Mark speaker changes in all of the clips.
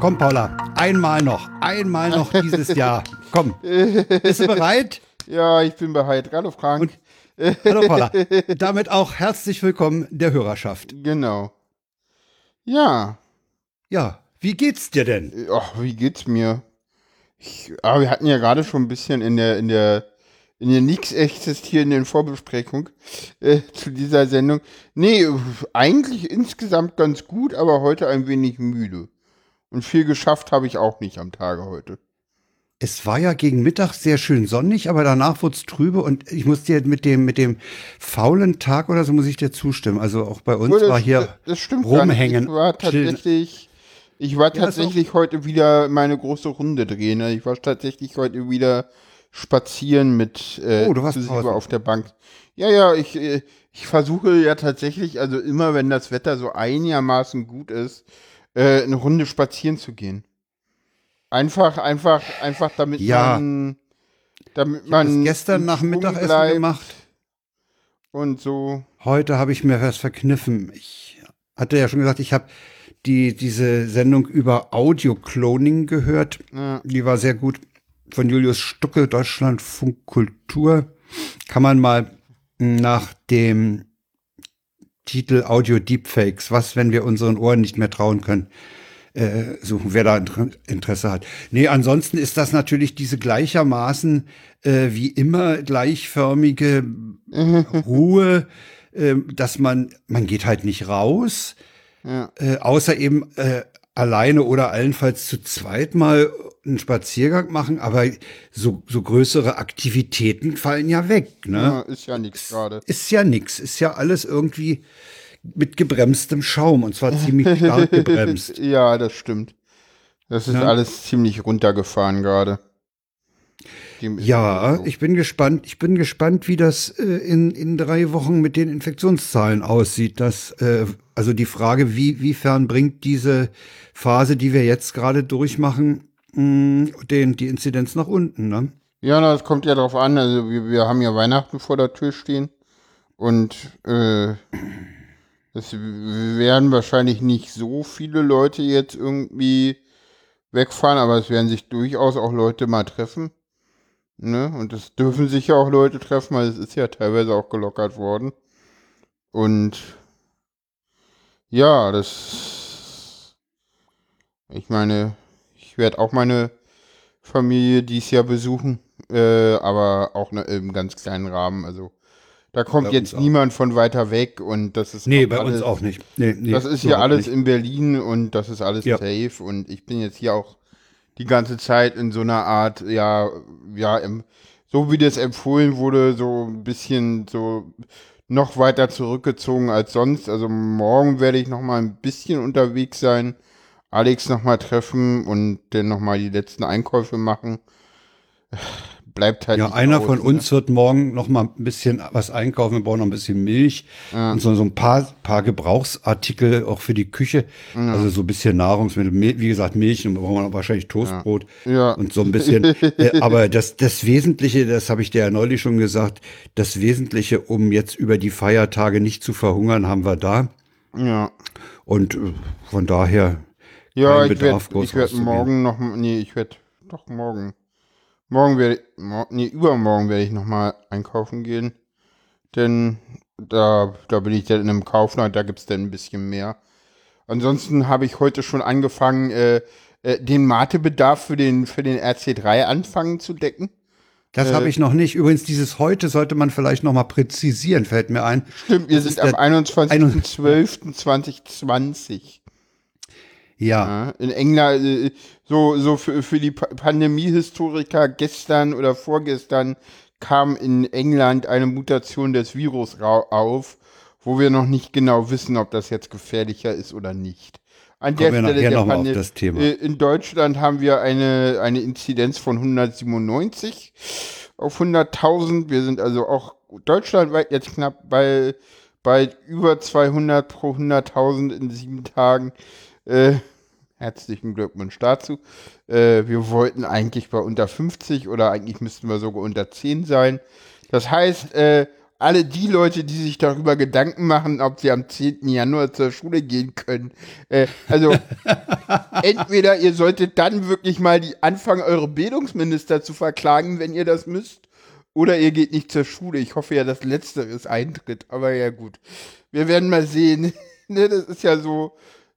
Speaker 1: Komm, Paula, einmal noch, einmal noch dieses Jahr. Komm, bist du bereit?
Speaker 2: Ja, ich bin bereit. Hallo Frank.
Speaker 1: Und, hallo Paula. Damit auch herzlich willkommen der Hörerschaft.
Speaker 2: Genau. Ja.
Speaker 1: Ja, wie geht's dir denn?
Speaker 2: Ach, wie geht's mir? Ich, aber wir hatten ja gerade schon ein bisschen in der, in der, in der nix existierenden Vorbesprechung äh, zu dieser Sendung. Nee, eigentlich insgesamt ganz gut, aber heute ein wenig müde. Und viel geschafft habe ich auch nicht am Tage heute.
Speaker 1: Es war ja gegen Mittag sehr schön sonnig, aber danach wurde es trübe und ich muss dir mit dem, mit dem faulen Tag oder so muss ich dir zustimmen. Also auch bei uns
Speaker 2: das,
Speaker 1: war hier
Speaker 2: das stimmt
Speaker 1: rumhängen.
Speaker 2: Ich war tatsächlich, ich war tatsächlich ja, heute wieder meine große Runde drehen. Ich war tatsächlich heute wieder spazieren mit
Speaker 1: äh, oh, du warst
Speaker 2: auf der Bank. Ja, ja, ich, äh, ich versuche ja tatsächlich, also immer wenn das Wetter so einigermaßen gut ist, äh, eine Runde spazieren zu gehen. Einfach, einfach, einfach, damit
Speaker 1: ja.
Speaker 2: man, damit man
Speaker 1: gestern nach Mittagessen gemacht
Speaker 2: und so.
Speaker 1: Heute habe ich mir was verkniffen. Ich hatte ja schon gesagt, ich habe die diese Sendung über Audio-Cloning gehört. Ja. Die war sehr gut von Julius Stucke, Deutschlandfunk Kultur. Kann man mal nach dem Titel Audio Deepfakes, was, wenn wir unseren Ohren nicht mehr trauen können, äh, suchen, wer da Interesse hat. Nee, ansonsten ist das natürlich diese gleichermaßen äh, wie immer gleichförmige Ruhe, äh, dass man, man geht halt nicht raus, ja. äh, außer eben äh, alleine oder allenfalls zu zweit mal einen Spaziergang machen, aber so, so größere Aktivitäten fallen ja weg. Ne? Ja,
Speaker 2: ist ja nichts gerade.
Speaker 1: Ist ja nichts, ist ja alles irgendwie mit gebremstem Schaum und zwar ziemlich stark gebremst.
Speaker 2: ja, das stimmt. Das ist ja. alles ziemlich runtergefahren gerade.
Speaker 1: Ja, ich bin gespannt. Ich bin gespannt, wie das äh, in, in drei Wochen mit den Infektionszahlen aussieht. Das, äh, also die Frage, wie, wiefern bringt diese Phase, die wir jetzt gerade durchmachen, mh, den, die Inzidenz nach unten, ne?
Speaker 2: Ja, das kommt ja darauf an. Also wir, wir haben ja Weihnachten vor der Tür stehen und äh, es werden wahrscheinlich nicht so viele Leute jetzt irgendwie wegfahren, aber es werden sich durchaus auch Leute mal treffen. Ne? Und es dürfen sich ja auch Leute treffen, weil es ist ja teilweise auch gelockert worden. Und ja, das. Ich meine, werde auch meine Familie dies Jahr besuchen, äh, aber auch ne, im ganz kleinen Rahmen. Also da kommt bei jetzt niemand von weiter weg und das ist.
Speaker 1: Nee, bei alles, uns auch nicht. Nee,
Speaker 2: nee, das ist hier alles nicht. in Berlin und das ist alles ja. safe und ich bin jetzt hier auch die ganze Zeit in so einer Art, ja, ja, im, so wie das empfohlen wurde, so ein bisschen so noch weiter zurückgezogen als sonst. Also morgen werde ich noch mal ein bisschen unterwegs sein, Alex noch mal treffen und dann noch mal die letzten Einkäufe machen bleibt halt.
Speaker 1: Ja, einer aus, von ne? uns wird morgen noch mal ein bisschen was einkaufen. Wir brauchen noch ein bisschen Milch ja. und so, so ein paar, paar Gebrauchsartikel auch für die Küche. Ja. Also so ein bisschen Nahrungsmittel, wie gesagt, Milch und brauchen wir wahrscheinlich Toastbrot
Speaker 2: ja.
Speaker 1: und so ein bisschen. äh, aber das, das Wesentliche, das habe ich dir ja neulich schon gesagt, das Wesentliche, um jetzt über die Feiertage nicht zu verhungern, haben wir da.
Speaker 2: Ja.
Speaker 1: Und äh, von daher.
Speaker 2: Ja, ich werde werd morgen noch, nee, ich werde doch morgen Morgen werde ich, nee, übermorgen werde ich nochmal einkaufen gehen. Denn da, da bin ich dann in einem Kaufland, da gibt es dann ein bisschen mehr. Ansonsten habe ich heute schon angefangen, äh, äh, den Matebedarf für den, für den RC3 anfangen zu decken.
Speaker 1: Das äh, habe ich noch nicht. Übrigens, dieses heute sollte man vielleicht noch mal präzisieren, fällt mir ein.
Speaker 2: Stimmt, wir sind am 21.12.2020.
Speaker 1: Ja. ja.
Speaker 2: In England, äh, so, so für, für die Pandemiehistoriker gestern oder vorgestern kam in England eine Mutation des Virus auf, wo wir noch nicht genau wissen, ob das jetzt gefährlicher ist oder nicht.
Speaker 1: An Kommen der Stelle der Pandemie, das Thema. Äh,
Speaker 2: in Deutschland haben wir eine, eine Inzidenz von 197 auf 100.000. Wir sind also auch deutschlandweit jetzt knapp bei, bei über 200 pro 100.000 in sieben Tagen. Äh, herzlichen Glückwunsch dazu. Äh, wir wollten eigentlich bei unter 50 oder eigentlich müssten wir sogar unter 10 sein. Das heißt, äh, alle die Leute, die sich darüber Gedanken machen, ob sie am 10. Januar zur Schule gehen können. Äh, also entweder ihr solltet dann wirklich mal die anfangen, eure Bildungsminister zu verklagen, wenn ihr das müsst, oder ihr geht nicht zur Schule. Ich hoffe ja, dass letzteres eintritt. Aber ja gut, wir werden mal sehen. ne, das ist ja so,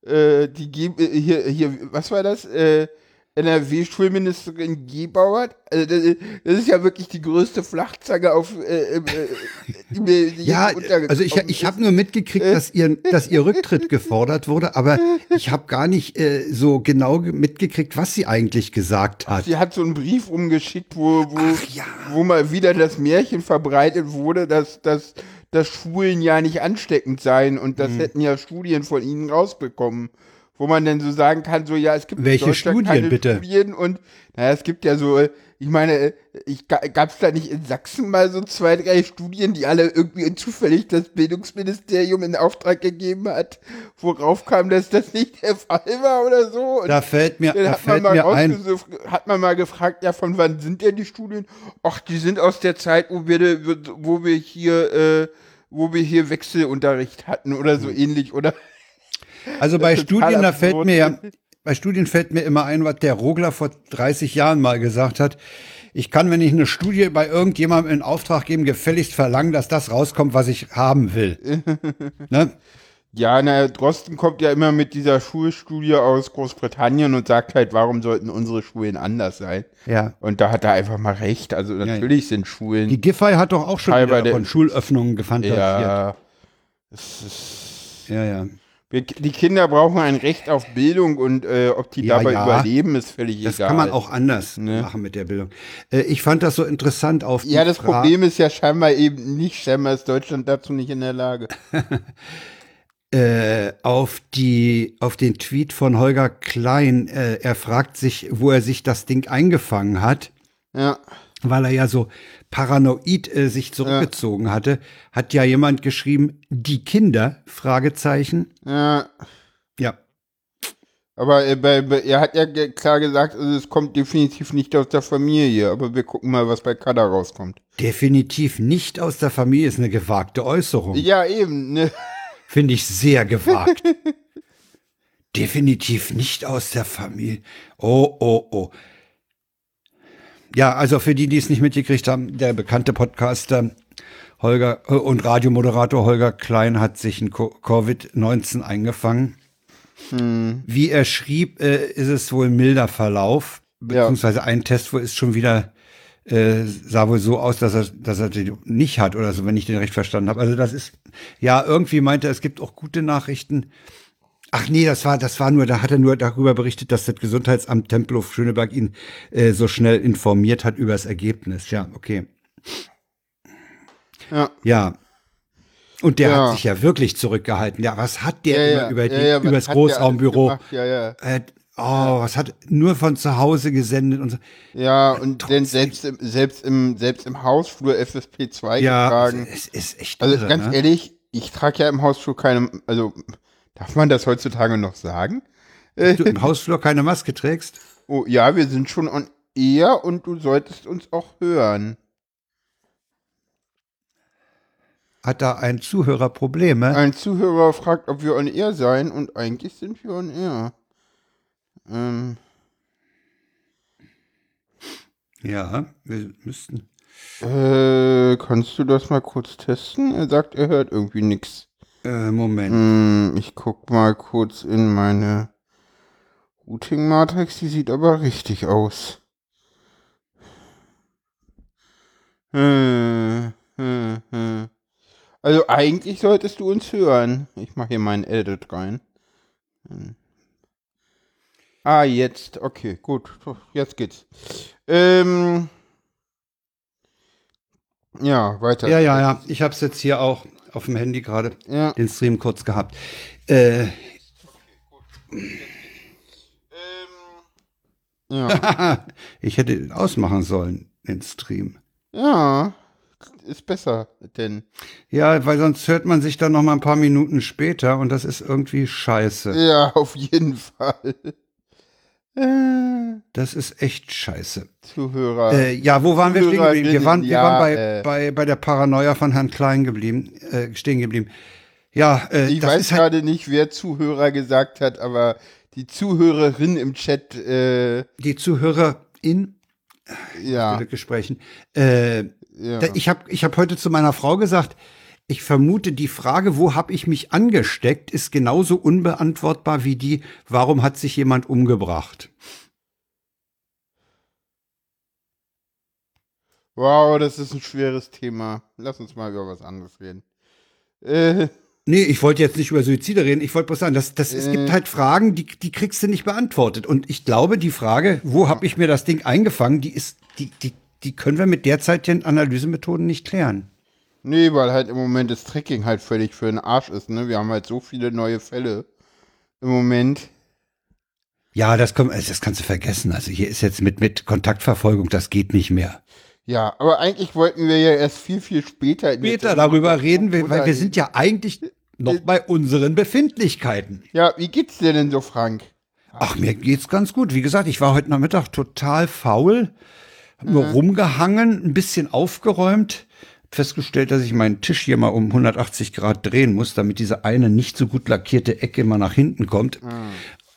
Speaker 2: äh, die Ge äh, hier, hier, was war das? Äh, NRW-Schulministerin Gebauer. Also das, das, ist ja wirklich die größte Flachzange auf äh, äh,
Speaker 1: die mir die Ja, also ich, ich habe nur mitgekriegt, dass ihr, dass ihr Rücktritt gefordert wurde, aber ich habe gar nicht äh, so genau mitgekriegt, was sie eigentlich gesagt hat.
Speaker 2: Sie hat so einen Brief umgeschickt, wo, wo, ja. wo mal wieder das Märchen verbreitet wurde, dass, dass, dass Schulen ja nicht ansteckend seien und das hm. hätten ja Studien von ihnen rausbekommen wo man dann so sagen kann, so ja, es gibt
Speaker 1: welche Studien bitte
Speaker 2: Studien und naja, es gibt ja so, ich meine, ich gab es da nicht in Sachsen mal so zwei, drei Studien, die alle irgendwie zufällig das Bildungsministerium in Auftrag gegeben hat, worauf kam, dass das nicht der Fall war oder so. Und
Speaker 1: da fällt mir, da fällt
Speaker 2: mir
Speaker 1: ein.
Speaker 2: Hat man mal gefragt, ja, von wann sind denn die Studien? Ach, die sind aus der Zeit, wo wir, wo wir hier, äh, wo wir hier Wechselunterricht hatten oder so hm. ähnlich, oder?
Speaker 1: Also bei Studien, da fällt mir ja, bei Studien fällt mir immer ein, was der Rogler vor 30 Jahren mal gesagt hat. Ich kann, wenn ich eine Studie bei irgendjemandem in Auftrag geben, gefälligst verlangen, dass das rauskommt, was ich haben will.
Speaker 2: ne? Ja, na, Drosten kommt ja immer mit dieser Schulstudie aus Großbritannien und sagt halt, warum sollten unsere Schulen anders sein?
Speaker 1: Ja.
Speaker 2: Und da hat er einfach mal recht. Also natürlich ja, sind Schulen.
Speaker 1: Die Giffey hat doch auch schon wieder von Schulöffnungen gefangen.
Speaker 2: Ja.
Speaker 1: Ist, ja, ja.
Speaker 2: Die Kinder brauchen ein Recht auf Bildung und äh, ob die ja, dabei ja. überleben, ist völlig
Speaker 1: das
Speaker 2: egal.
Speaker 1: Das kann man auch anders ne? machen mit der Bildung. Äh, ich fand das so interessant auf
Speaker 2: Ja, das Fra Problem ist ja scheinbar eben nicht, scheinbar ist Deutschland dazu nicht in der Lage.
Speaker 1: äh, auf die auf den Tweet von Holger Klein, äh, er fragt sich, wo er sich das Ding eingefangen hat.
Speaker 2: Ja.
Speaker 1: Weil er ja so paranoid äh, sich zurückgezogen ja. hatte, hat ja jemand geschrieben, die Kinder, Fragezeichen.
Speaker 2: Ja.
Speaker 1: Ja.
Speaker 2: Aber äh, bei, er hat ja klar gesagt, also es kommt definitiv nicht aus der Familie, aber wir gucken mal, was bei Kada rauskommt.
Speaker 1: Definitiv nicht aus der Familie ist eine gewagte Äußerung.
Speaker 2: Ja, eben. Ne?
Speaker 1: Finde ich sehr gewagt. Definitiv nicht aus der Familie. Oh, oh, oh. Ja, also für die, die es nicht mitgekriegt haben, der bekannte Podcaster Holger äh, und Radiomoderator Holger Klein hat sich ein Covid-19 eingefangen. Hm. Wie er schrieb, äh, ist es wohl milder Verlauf, beziehungsweise ja. ein Test, wo es schon wieder äh, sah wohl so aus, dass er, dass er den nicht hat oder so, wenn ich den recht verstanden habe. Also das ist, ja, irgendwie meinte er, es gibt auch gute Nachrichten. Ach nee, das war, das war nur, da hat er nur darüber berichtet, dass das Gesundheitsamt Tempelhof Schöneberg ihn äh, so schnell informiert hat über das Ergebnis. Ja, okay.
Speaker 2: Ja.
Speaker 1: Ja. Und der ja. hat sich ja wirklich zurückgehalten. Ja, was hat der ja, immer über, die, ja, über das Großraumbüro?
Speaker 2: Ja, ja.
Speaker 1: Äh, oh, was hat nur von zu Hause gesendet und so.
Speaker 2: Ja, und denn selbst im, selbst im, selbst im Hausflur FFP2 ja, getragen.
Speaker 1: Es ist echt
Speaker 2: Also irre, ganz ne? ehrlich, ich trage ja im Hausflur keine, also Darf man das heutzutage noch sagen?
Speaker 1: Dass du im Hausflur keine Maske trägst?
Speaker 2: Oh ja, wir sind schon on air und du solltest uns auch hören.
Speaker 1: Hat da ein Zuhörer Probleme?
Speaker 2: Ein Zuhörer fragt, ob wir on air seien und eigentlich sind wir on air. Ähm.
Speaker 1: Ja, wir müssten.
Speaker 2: Äh, kannst du das mal kurz testen? Er sagt, er hört irgendwie nichts.
Speaker 1: Äh, Moment.
Speaker 2: Hm, ich guck mal kurz in meine Routing-Matrix. Die sieht aber richtig aus. Hm, hm, hm. Also eigentlich solltest du uns hören. Ich mache hier meinen Edit rein. Hm. Ah, jetzt. Okay, gut. Jetzt geht's. Ähm. Ja, weiter.
Speaker 1: Ja, ja, ja. Ich habe es jetzt hier auch auf dem Handy gerade
Speaker 2: ja.
Speaker 1: den Stream kurz gehabt. Äh,
Speaker 2: ähm, ja.
Speaker 1: ich hätte ausmachen sollen, den Stream.
Speaker 2: Ja, ist besser, denn.
Speaker 1: Ja, weil sonst hört man sich dann noch mal ein paar Minuten später und das ist irgendwie scheiße.
Speaker 2: Ja, auf jeden Fall.
Speaker 1: Das ist echt scheiße.
Speaker 2: Zuhörer.
Speaker 1: Äh, ja, wo waren wir stehen geblieben? Wir waren, wir waren bei, äh, bei, bei der Paranoia von Herrn Klein geblieben, äh, stehen geblieben. Ja,
Speaker 2: äh, ich weiß halt gerade nicht, wer Zuhörer gesagt hat, aber die Zuhörerin im Chat. Äh,
Speaker 1: die Zuhörerin.
Speaker 2: Ja.
Speaker 1: Gesprächen. Äh, ja. Ich habe ich hab heute zu meiner Frau gesagt, ich vermute, die Frage, wo habe ich mich angesteckt, ist genauso unbeantwortbar wie die, warum hat sich jemand umgebracht?
Speaker 2: Wow, das ist ein schweres Thema. Lass uns mal über was anderes reden.
Speaker 1: Äh. Nee, ich wollte jetzt nicht über Suizide reden. Ich wollte bloß sagen, dass, dass äh. es gibt halt Fragen, die, die kriegst du nicht beantwortet. Und ich glaube, die Frage, wo habe ich mir das Ding eingefangen, die ist, die, die, die können wir mit derzeitigen Analysemethoden nicht klären.
Speaker 2: Nee, weil halt im Moment das Tracking halt völlig für den Arsch ist, ne? Wir haben halt so viele neue Fälle im Moment.
Speaker 1: Ja, das kommt, das kannst du vergessen. Also hier ist jetzt mit, mit Kontaktverfolgung, das geht nicht mehr.
Speaker 2: Ja, aber eigentlich wollten wir ja erst viel, viel später.
Speaker 1: Später darüber reden, wir, weil wir sind ja eigentlich noch bei unseren Befindlichkeiten.
Speaker 2: Ja, wie geht's dir denn so, Frank?
Speaker 1: Ach, mir geht's ganz gut. Wie gesagt, ich war heute Nachmittag total faul, hab nur mhm. rumgehangen, ein bisschen aufgeräumt festgestellt, dass ich meinen Tisch hier mal um 180 Grad drehen muss, damit diese eine nicht so gut lackierte Ecke mal nach hinten kommt. Mhm.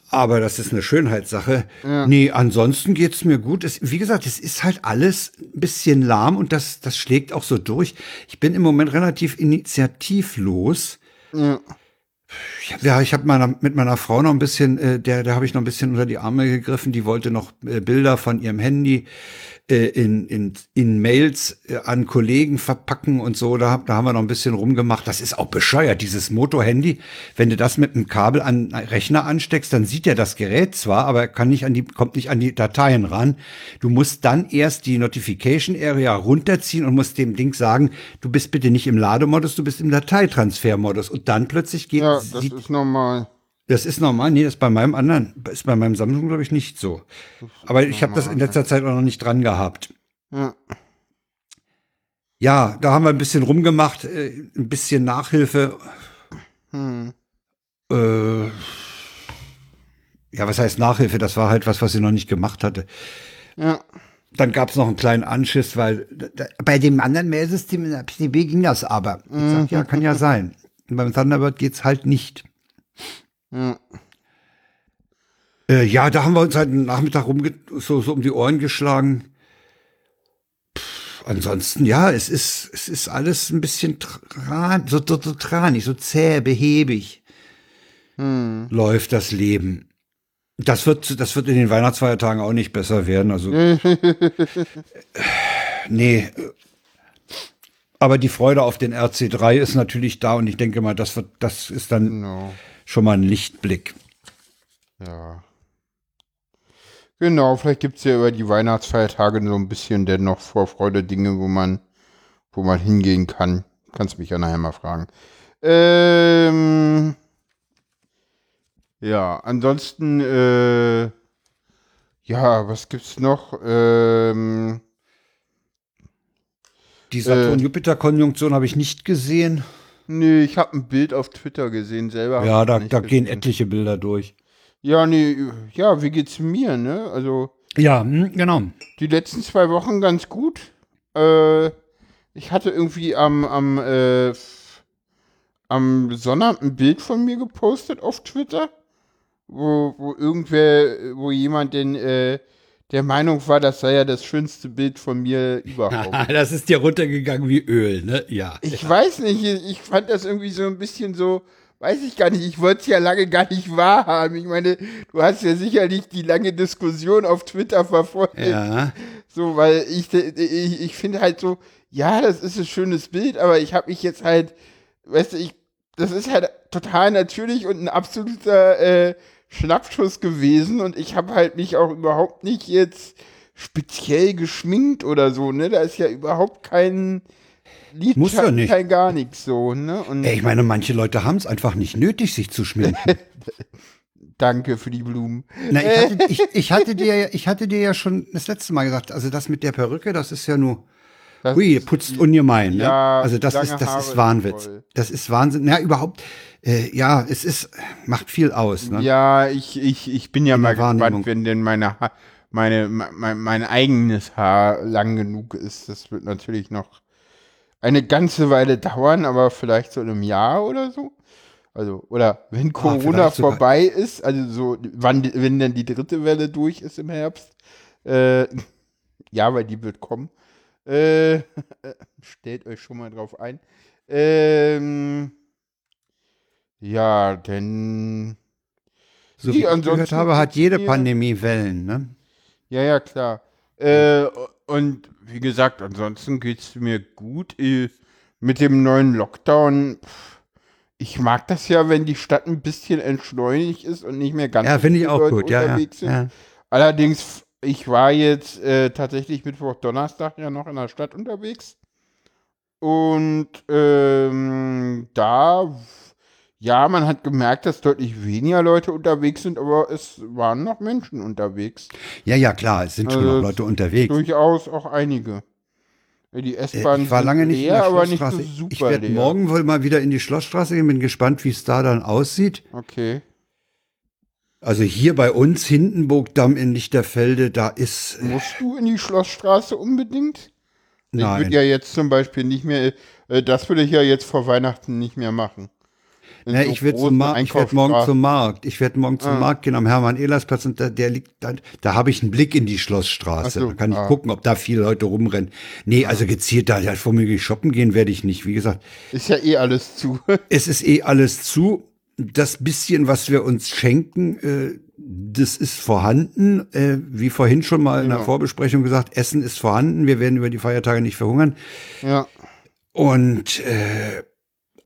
Speaker 1: Aber das ist eine Schönheitssache. Ja. Nee, ansonsten geht's mir gut. Es, wie gesagt, es ist halt alles ein bisschen lahm und das, das schlägt auch so durch. Ich bin im Moment relativ initiativlos. Ja. Ja, ich habe meiner, mit meiner Frau noch ein bisschen, äh, der, der habe ich noch ein bisschen unter die Arme gegriffen. Die wollte noch äh, Bilder von ihrem Handy äh, in, in, in Mails äh, an Kollegen verpacken und so. Da, da haben wir noch ein bisschen rumgemacht. Das ist auch bescheuert, dieses Moto-Handy. Wenn du das mit einem Kabel an Rechner ansteckst, dann sieht er das Gerät zwar, aber er kann nicht an die, kommt nicht an die Dateien ran. Du musst dann erst die Notification Area runterziehen und musst dem Ding sagen, du bist bitte nicht im Lademodus, du bist im Dateitransfermodus. Und dann plötzlich geht.
Speaker 2: Ja, das ist normal.
Speaker 1: Das ist normal. Nee, das ist bei meinem anderen, ist bei meinem Samsung, glaube ich, nicht so. Aber ich habe das in letzter Zeit auch noch nicht dran gehabt. Ja. Ja, da haben wir ein bisschen rumgemacht, äh, ein bisschen Nachhilfe. Hm. Äh, ja, was heißt Nachhilfe? Das war halt was, was sie noch nicht gemacht hatte. Ja. Dann gab es noch einen kleinen Anschiss, weil da, bei dem anderen Mailsystem in der PCB ging das aber. Ich sag, ja, kann ja sein. Und beim Thunderbird geht's halt nicht. Ja. Äh, ja, da haben wir uns halt einen Nachmittag rum so, so um die Ohren geschlagen. Pff, ansonsten, ja, es ist, es ist alles ein bisschen tran, so, so, so tranig, so zäh, behäbig. Hm. Läuft das Leben. Das wird, das wird in den Weihnachtsfeiertagen auch nicht besser werden. Also, nee. Aber die Freude auf den RC3 ist natürlich da und ich denke mal, das wird, das ist dann no schon mal ein Lichtblick.
Speaker 2: Ja. Genau, vielleicht gibt es ja über die Weihnachtsfeiertage so ein bisschen dennoch Vorfreude Dinge, wo man, wo man hingehen kann. Kannst mich ja nachher mal fragen. Ähm, ja, ansonsten, äh, ja, was gibt's noch? Ähm,
Speaker 1: die Saturn-Jupiter-Konjunktion äh, habe ich nicht gesehen.
Speaker 2: Nee, ich habe ein Bild auf Twitter gesehen, selber.
Speaker 1: Ja, da, da gehen etliche Bilder durch.
Speaker 2: Ja, nee, ja, wie geht's mir, ne? Also.
Speaker 1: Ja, hm, genau.
Speaker 2: Die letzten zwei Wochen ganz gut. Äh, ich hatte irgendwie am, am, äh, am Sonnabend ein Bild von mir gepostet auf Twitter, wo, wo irgendwer, wo jemand den, äh, der Meinung war, das sei ja das schönste Bild von mir überhaupt.
Speaker 1: das ist dir runtergegangen wie Öl, ne? Ja.
Speaker 2: Ich
Speaker 1: ja.
Speaker 2: weiß nicht, ich fand das irgendwie so ein bisschen so, weiß ich gar nicht, ich wollte es ja lange gar nicht wahrhaben. Ich meine, du hast ja sicherlich die lange Diskussion auf Twitter verfolgt. Ja. So, weil ich, ich, ich finde halt so, ja, das ist ein schönes Bild, aber ich habe mich jetzt halt, weißt du, ich, das ist halt total natürlich und ein absoluter, äh, Schnappschuss gewesen und ich habe halt mich auch überhaupt nicht jetzt speziell geschminkt oder so, ne? Da ist ja überhaupt kein
Speaker 1: Lied, Muss ja nicht.
Speaker 2: kein gar nichts so, ne?
Speaker 1: Und Ey, ich meine, manche Leute haben es einfach nicht nötig, sich zu schminken.
Speaker 2: Danke für die Blumen.
Speaker 1: Na, ich, hatte, ich, ich, hatte dir, ich hatte dir ja schon das letzte Mal gesagt, also das mit der Perücke, das ist ja nur Das Ui, putzt ungemein. Ne? Ja, also das ist, das ist Wahnwitz. Das ist Wahnsinn. Ja, überhaupt. Äh, ja, es ist, macht viel aus. Ne?
Speaker 2: Ja, ich, ich, ich bin ja In mal gespannt, wenn denn meine, meine, mein, mein eigenes Haar lang genug ist. Das wird natürlich noch eine ganze Weile dauern, aber vielleicht so in einem Jahr oder so. Also, oder wenn ah, Corona ah, vorbei ist, also so, wann, wenn dann die dritte Welle durch ist im Herbst, äh, ja, weil die wird kommen. Äh, stellt euch schon mal drauf ein. Ähm, ja, denn.
Speaker 1: So wie ich gehört habe, hat jede Pandemie Wellen, ne?
Speaker 2: Ja, ja, klar. Äh, und wie gesagt, ansonsten geht es mir gut. Äh, mit dem neuen Lockdown. Ich mag das ja, wenn die Stadt ein bisschen entschleunigt ist und nicht mehr ganz
Speaker 1: ja, finde ich auch gut. Ja, ja,
Speaker 2: ja. Allerdings ich war jetzt äh, tatsächlich Mittwoch, Donnerstag ja noch in der Stadt unterwegs. Und ähm, da, ja, man hat gemerkt, dass deutlich weniger Leute unterwegs sind, aber es waren noch Menschen unterwegs.
Speaker 1: Ja, ja, klar, es sind also schon noch Leute unterwegs.
Speaker 2: Durchaus auch einige. Die S-Bahn
Speaker 1: ich war lange nicht leer, in der Schlossstraße. aber nicht so super Ich werde morgen wohl mal wieder in die Schlossstraße gehen, bin gespannt, wie es da dann aussieht.
Speaker 2: Okay.
Speaker 1: Also hier bei uns, Hindenburgdamm in Lichterfelde, da ist.
Speaker 2: Äh, Musst du in die Schlossstraße unbedingt?
Speaker 1: Nein.
Speaker 2: Ich würde ja jetzt zum Beispiel nicht mehr, äh, das würde ich ja jetzt vor Weihnachten nicht mehr machen.
Speaker 1: Ne, so ich werde werd morgen zum Markt. Ich werde morgen zum ah. Markt gehen am Hermann-Ehlers-Platz und da, der liegt da, da habe ich einen Blick in die Schlossstraße. So, da kann ich ah. gucken, ob da viele Leute rumrennen. Nee, also gezielt da halt womöglich shoppen gehen werde ich nicht. Wie gesagt.
Speaker 2: Ist ja eh alles zu.
Speaker 1: es ist eh alles zu das bisschen, was wir uns schenken, äh, das ist vorhanden. Äh, wie vorhin schon mal in der Vorbesprechung gesagt, Essen ist vorhanden. Wir werden über die Feiertage nicht verhungern.
Speaker 2: Ja.
Speaker 1: Und äh,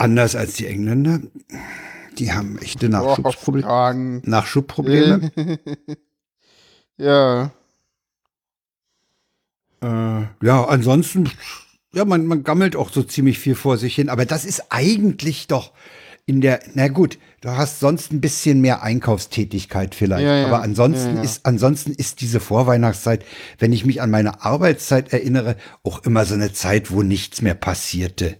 Speaker 1: anders als die Engländer, die haben echte Nachschubprobleme. Nachschubprobleme.
Speaker 2: ja.
Speaker 1: Äh, ja, ansonsten, ja, man, man gammelt auch so ziemlich viel vor sich hin. Aber das ist eigentlich doch in der, na gut, du hast sonst ein bisschen mehr Einkaufstätigkeit vielleicht, ja, ja. aber ansonsten ja, ist, ansonsten ist diese Vorweihnachtszeit, wenn ich mich an meine Arbeitszeit erinnere, auch immer so eine Zeit, wo nichts mehr passierte.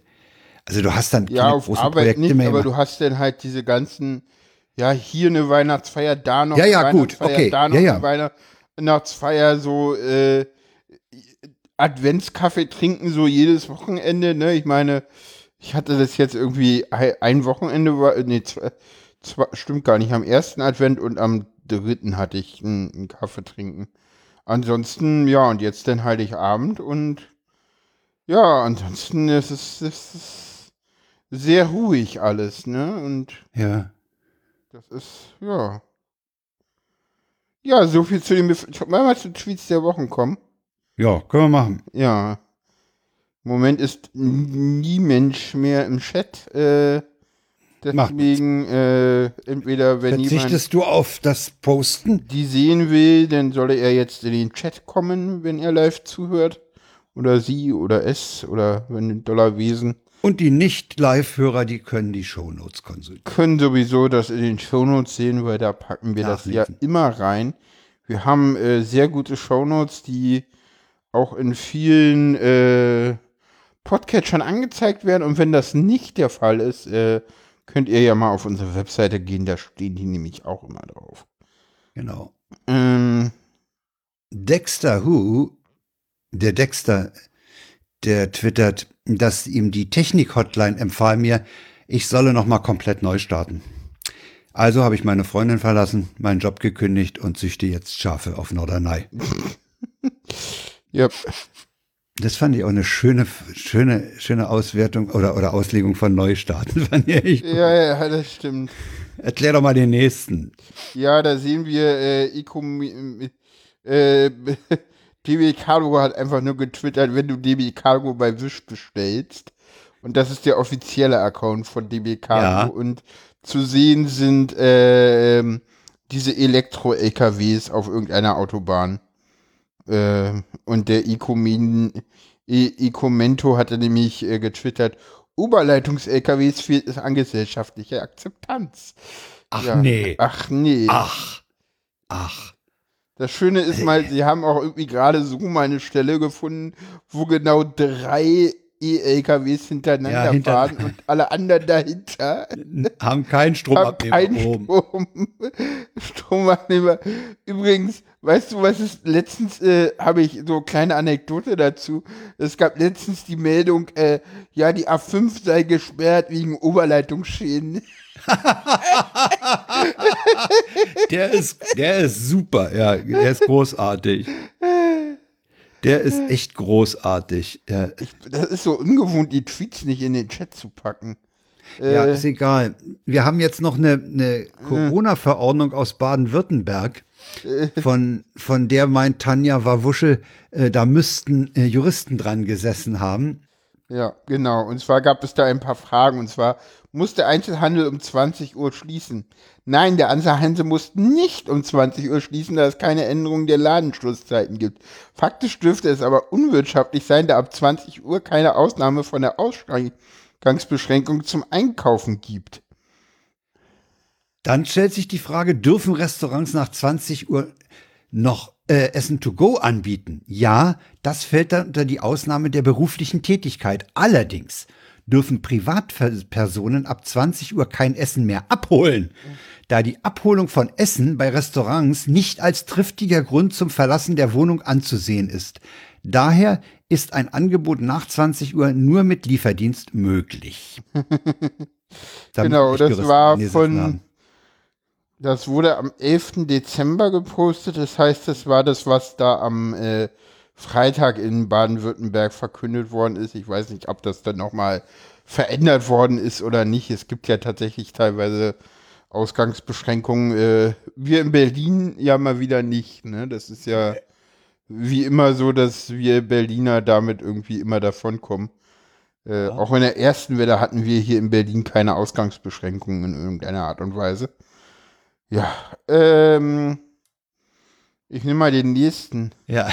Speaker 1: Also du hast dann
Speaker 2: ja, auf große Arbeit Projekte nicht, mehr. Aber du hast dann halt diese ganzen, ja, hier eine Weihnachtsfeier, da noch
Speaker 1: ja, ja, gut, okay.
Speaker 2: da noch ja, ja. eine Weihnachtsfeier, so äh, Adventskaffee trinken, so jedes Wochenende, ne? Ich meine, ich hatte das jetzt irgendwie ein Wochenende, nee, zwei, zwei, stimmt gar nicht, am ersten Advent und am dritten hatte ich einen, einen Kaffee trinken. Ansonsten, ja, und jetzt den Heiligabend und ja, ansonsten ist es, ist es sehr ruhig alles, ne? Und
Speaker 1: ja.
Speaker 2: Das ist, ja. Ja, so viel zu den, Bef wollen wir zu Tweets der Wochen kommen?
Speaker 1: Ja, können wir machen.
Speaker 2: Ja. Im Moment ist nie Mensch mehr im Chat. Äh, deswegen äh, entweder wenn
Speaker 1: Verzichtest jemand du auf das Posten?
Speaker 2: die sehen will, dann solle er jetzt in den Chat kommen, wenn er live zuhört. Oder sie oder es oder wenn Dollarwesen.
Speaker 1: Und die Nicht-Live-Hörer, die können die Shownotes konsultieren.
Speaker 2: Können sowieso das in den Shownotes sehen, weil da packen wir das ja immer rein. Wir haben äh, sehr gute Shownotes, die auch in vielen äh, Podcatchern angezeigt werden. Und wenn das nicht der Fall ist, äh, könnt ihr ja mal auf unsere Webseite gehen. Da stehen die nämlich auch immer drauf.
Speaker 1: Genau.
Speaker 2: Ähm,
Speaker 1: Dexter Who, der Dexter, der twittert, dass ihm die Technik-Hotline empfahl mir, ich solle noch mal komplett neu starten. Also habe ich meine Freundin verlassen, meinen Job gekündigt und züchte jetzt Schafe auf Norderney.
Speaker 2: ja.
Speaker 1: Das fand ich auch eine schöne, schöne, schöne Auswertung oder, oder Auslegung von Neustarten. Fand ich
Speaker 2: ja, ja, das stimmt.
Speaker 1: Erklär doch mal den nächsten.
Speaker 2: Ja, da sehen wir, äh, Ico, äh, DB Cargo hat einfach nur getwittert, wenn du DB Cargo bei Wish bestellst. Und das ist der offizielle Account von DB Cargo. Ja. Und zu sehen sind äh, diese Elektro-LKWs auf irgendeiner Autobahn. Äh, und der Icomento hatte nämlich äh, getwittert, Oberleitungs-LKWs fehlt es an gesellschaftlicher Akzeptanz.
Speaker 1: Ach ja. nee.
Speaker 2: Ach nee.
Speaker 1: Ach. Ach.
Speaker 2: Das Schöne ist mal, sie haben auch irgendwie gerade so mal eine Stelle gefunden, wo genau drei E-LKWs hintereinander ja, hinter fahren und alle anderen dahinter
Speaker 1: haben keinen Stromabnehmer haben keinen Strom,
Speaker 2: Stromabnehmer. Übrigens, weißt du, was ist letztens äh, habe ich so kleine Anekdote dazu. Es gab letztens die Meldung, äh, ja, die A5 sei gesperrt wegen Oberleitungsschäden.
Speaker 1: der ist der ist super, ja, der ist großartig. Der ist echt großartig. Ja.
Speaker 2: Ich, das ist so ungewohnt, die Tweets nicht in den Chat zu packen.
Speaker 1: Ja, äh, ist egal. Wir haben jetzt noch eine, eine Corona-Verordnung aus Baden-Württemberg, äh. von, von der meint Tanja Wawuschel, äh, da müssten äh, Juristen dran gesessen haben.
Speaker 2: Ja, genau. Und zwar gab es da ein paar Fragen. Und zwar, muss der Einzelhandel um 20 Uhr schließen? Nein, der Einzelhandel muss nicht um 20 Uhr schließen, da es keine Änderung der Ladenschlusszeiten gibt. Faktisch dürfte es aber unwirtschaftlich sein, da ab 20 Uhr keine Ausnahme von der Ausgangsbeschränkung zum Einkaufen gibt.
Speaker 1: Dann stellt sich die Frage, dürfen Restaurants nach 20 Uhr noch äh, Essen to go anbieten? Ja, das fällt dann unter die Ausnahme der beruflichen Tätigkeit. Allerdings dürfen Privatpersonen ab 20 Uhr kein Essen mehr abholen, da die Abholung von Essen bei Restaurants nicht als triftiger Grund zum Verlassen der Wohnung anzusehen ist. Daher ist ein Angebot nach 20 Uhr nur mit Lieferdienst möglich.
Speaker 2: genau, das war von, das wurde am 11. Dezember gepostet. Das heißt, das war das, was da am äh, Freitag in Baden-Württemberg verkündet worden ist. Ich weiß nicht, ob das dann nochmal verändert worden ist oder nicht. Es gibt ja tatsächlich teilweise Ausgangsbeschränkungen. Äh, wir in Berlin ja mal wieder nicht. Ne? Das ist ja wie immer so, dass wir Berliner damit irgendwie immer davonkommen. Äh, ja. Auch in der ersten Welle hatten wir hier in Berlin keine Ausgangsbeschränkungen in irgendeiner Art und Weise. Ja, ähm, ich nehme mal den nächsten.
Speaker 1: Ja.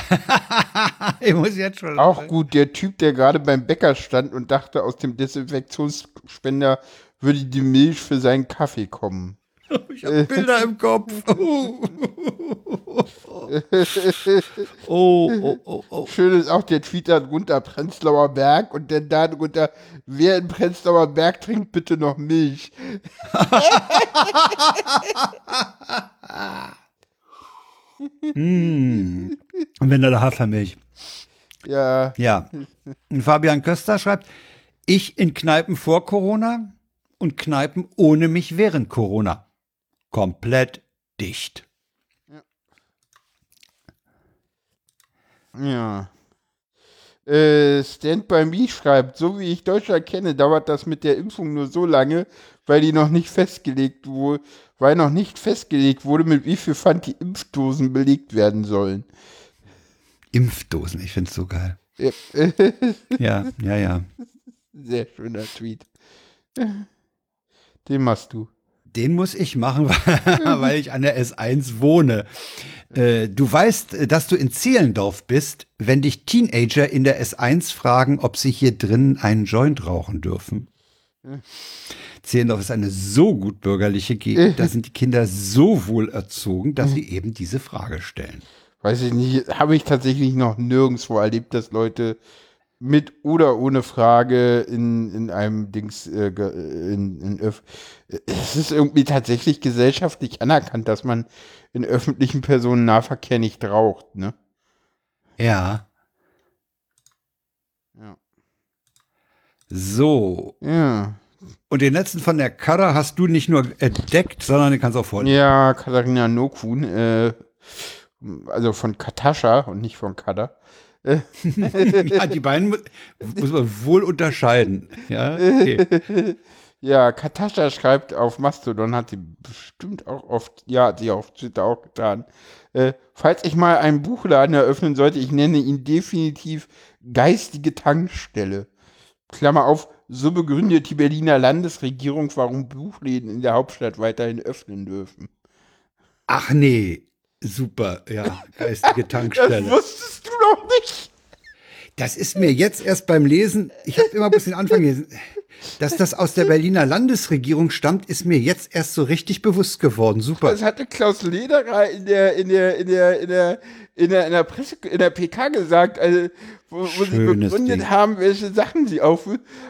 Speaker 1: ich muss jetzt schon.
Speaker 2: Auch gut, der Typ, der gerade beim Bäcker stand und dachte, aus dem Desinfektionsspender würde die Milch für seinen Kaffee kommen.
Speaker 1: Ich habe Bilder im Kopf.
Speaker 2: Oh. oh, oh, oh, Schön ist auch der Tweet runter Prenzlauer Berg und dann da drunter, wer in Prenzlauer Berg trinkt bitte noch Milch.
Speaker 1: mm. Und wenn da Hafermilch.
Speaker 2: Ja.
Speaker 1: Ja. Und Fabian Köster schreibt, ich in Kneipen vor Corona und Kneipen ohne mich während Corona. Komplett dicht.
Speaker 2: Ja. Äh, Stand by Me schreibt, so wie ich Deutschland kenne, dauert das mit der Impfung nur so lange, weil die noch nicht festgelegt wurde, weil noch nicht festgelegt wurde, mit wie viel Pfand die Impfdosen belegt werden sollen.
Speaker 1: Impfdosen, ich finde es so geil. Ja. ja, ja, ja.
Speaker 2: Sehr schöner Tweet. Den machst du.
Speaker 1: Den muss ich machen, weil ich an der S1 wohne. Äh, du weißt, dass du in Zehlendorf bist, wenn dich Teenager in der S1 fragen, ob sie hier drin einen Joint rauchen dürfen. Zehlendorf ist eine so gut bürgerliche Gegend, da sind die Kinder so wohl erzogen, dass sie eben diese Frage stellen.
Speaker 2: Weiß ich nicht, habe ich tatsächlich noch nirgendwo erlebt, dass Leute mit oder ohne Frage in, in einem Dings, äh, in, in Öf es ist irgendwie tatsächlich gesellschaftlich anerkannt, dass man in öffentlichen Personennahverkehr nicht raucht, ne?
Speaker 1: Ja. Ja. So.
Speaker 2: Ja.
Speaker 1: Und den letzten von der Kada hast du nicht nur entdeckt, sondern den kannst du auch vorlesen.
Speaker 2: Ja, Katharina Nokun, äh, also von Katascha und nicht von Kada.
Speaker 1: Ja, die beiden muss man wohl unterscheiden. Ja, okay.
Speaker 2: ja Katascha schreibt auf Mastodon, hat sie bestimmt auch oft, ja, hat sie auf Twitter auch getan. Äh, falls ich mal einen Buchladen eröffnen sollte, ich nenne ihn definitiv geistige Tankstelle. Klammer auf, so begründet die Berliner Landesregierung, warum Buchläden in der Hauptstadt weiterhin öffnen dürfen.
Speaker 1: Ach nee, super, ja, geistige Tankstelle.
Speaker 2: Das wusstest du.
Speaker 1: Das ist mir jetzt erst beim Lesen, ich habe immer bis den Anfang gelesen. dass das aus der Berliner Landesregierung stammt, ist mir jetzt erst so richtig bewusst geworden. Super.
Speaker 2: Das hatte Klaus Lederer in der, in der, in der, in der, in der, in der Presse, in der PK gesagt, also, wo, wo sie begründet Ding. haben, welche Sachen sie auf,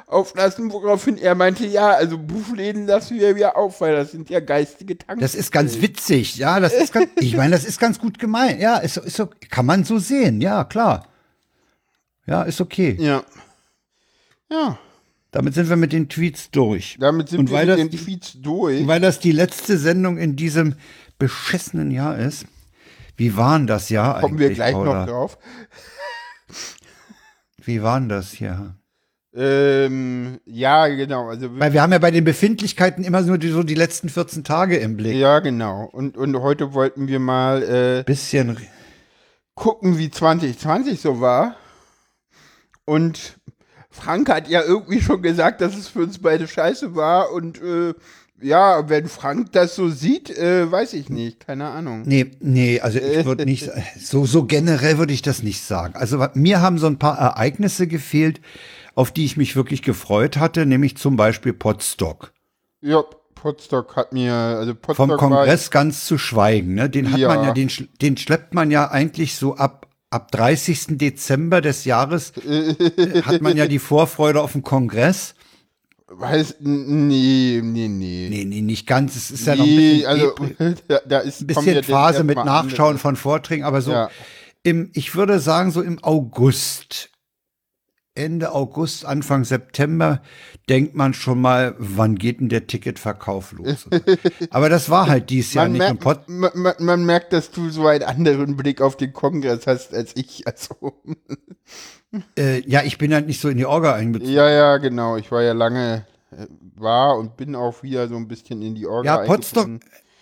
Speaker 2: auflassen, woraufhin er meinte, ja, also Buchläden lassen wir wieder auf, weil das sind ja geistige Tanks.
Speaker 1: Das ist ganz witzig, ja, das ist ganz, ich meine, das ist ganz gut gemeint, ja, ist, ist, kann man so sehen, ja, klar. Ja, ist okay.
Speaker 2: Ja. Ja.
Speaker 1: Damit sind wir mit den Tweets durch.
Speaker 2: Damit sind
Speaker 1: und
Speaker 2: wir mit den Tweets durch.
Speaker 1: Weil das die letzte Sendung in diesem beschissenen Jahr ist. Wie waren das Jahr
Speaker 2: Kommen eigentlich? Kommen wir gleich Paula? noch drauf.
Speaker 1: Wie waren das Jahr?
Speaker 2: Ähm, ja, genau.
Speaker 1: Also Weil wir haben ja bei den Befindlichkeiten immer nur die, so die letzten 14 Tage im Blick.
Speaker 2: Ja, genau. Und, und heute wollten wir mal äh,
Speaker 1: bisschen
Speaker 2: gucken, wie 2020 so war. Und Frank hat ja irgendwie schon gesagt, dass es für uns beide scheiße war. Und äh, ja, wenn Frank das so sieht, äh, weiß ich nicht, keine Ahnung.
Speaker 1: Nee, nee, also ich würde nicht, so, so generell würde ich das nicht sagen. Also mir haben so ein paar Ereignisse gefehlt, auf die ich mich wirklich gefreut hatte, nämlich zum Beispiel Potstock.
Speaker 2: Ja, Potstock hat mir, also Potstock
Speaker 1: Vom Kongress ganz zu schweigen, ne? Den hat ja. man ja, den, den schleppt man ja eigentlich so ab ab 30. Dezember des Jahres äh, hat man ja die Vorfreude auf den Kongress.
Speaker 2: Weiß, nee, nee, nee.
Speaker 1: Nee, nee, nicht ganz. Es ist ja noch ein bisschen, also, da, da ist, ein bisschen Phase mit Nachschauen andere. von Vorträgen, aber so ja. im, ich würde sagen, so im August Ende August, Anfang September denkt man schon mal, wann geht denn der Ticketverkauf los? Aber das war halt dies Jahr nicht.
Speaker 2: Merkt, man, man, man, merkt, dass du so einen anderen Blick auf den Kongress hast als ich. Also.
Speaker 1: Äh, ja, ich bin halt nicht so in die Orga einbezogen.
Speaker 2: Ja, ja, genau. Ich war ja lange, äh, war und bin auch wieder so ein bisschen in die Orga
Speaker 1: Ja, Potsdok,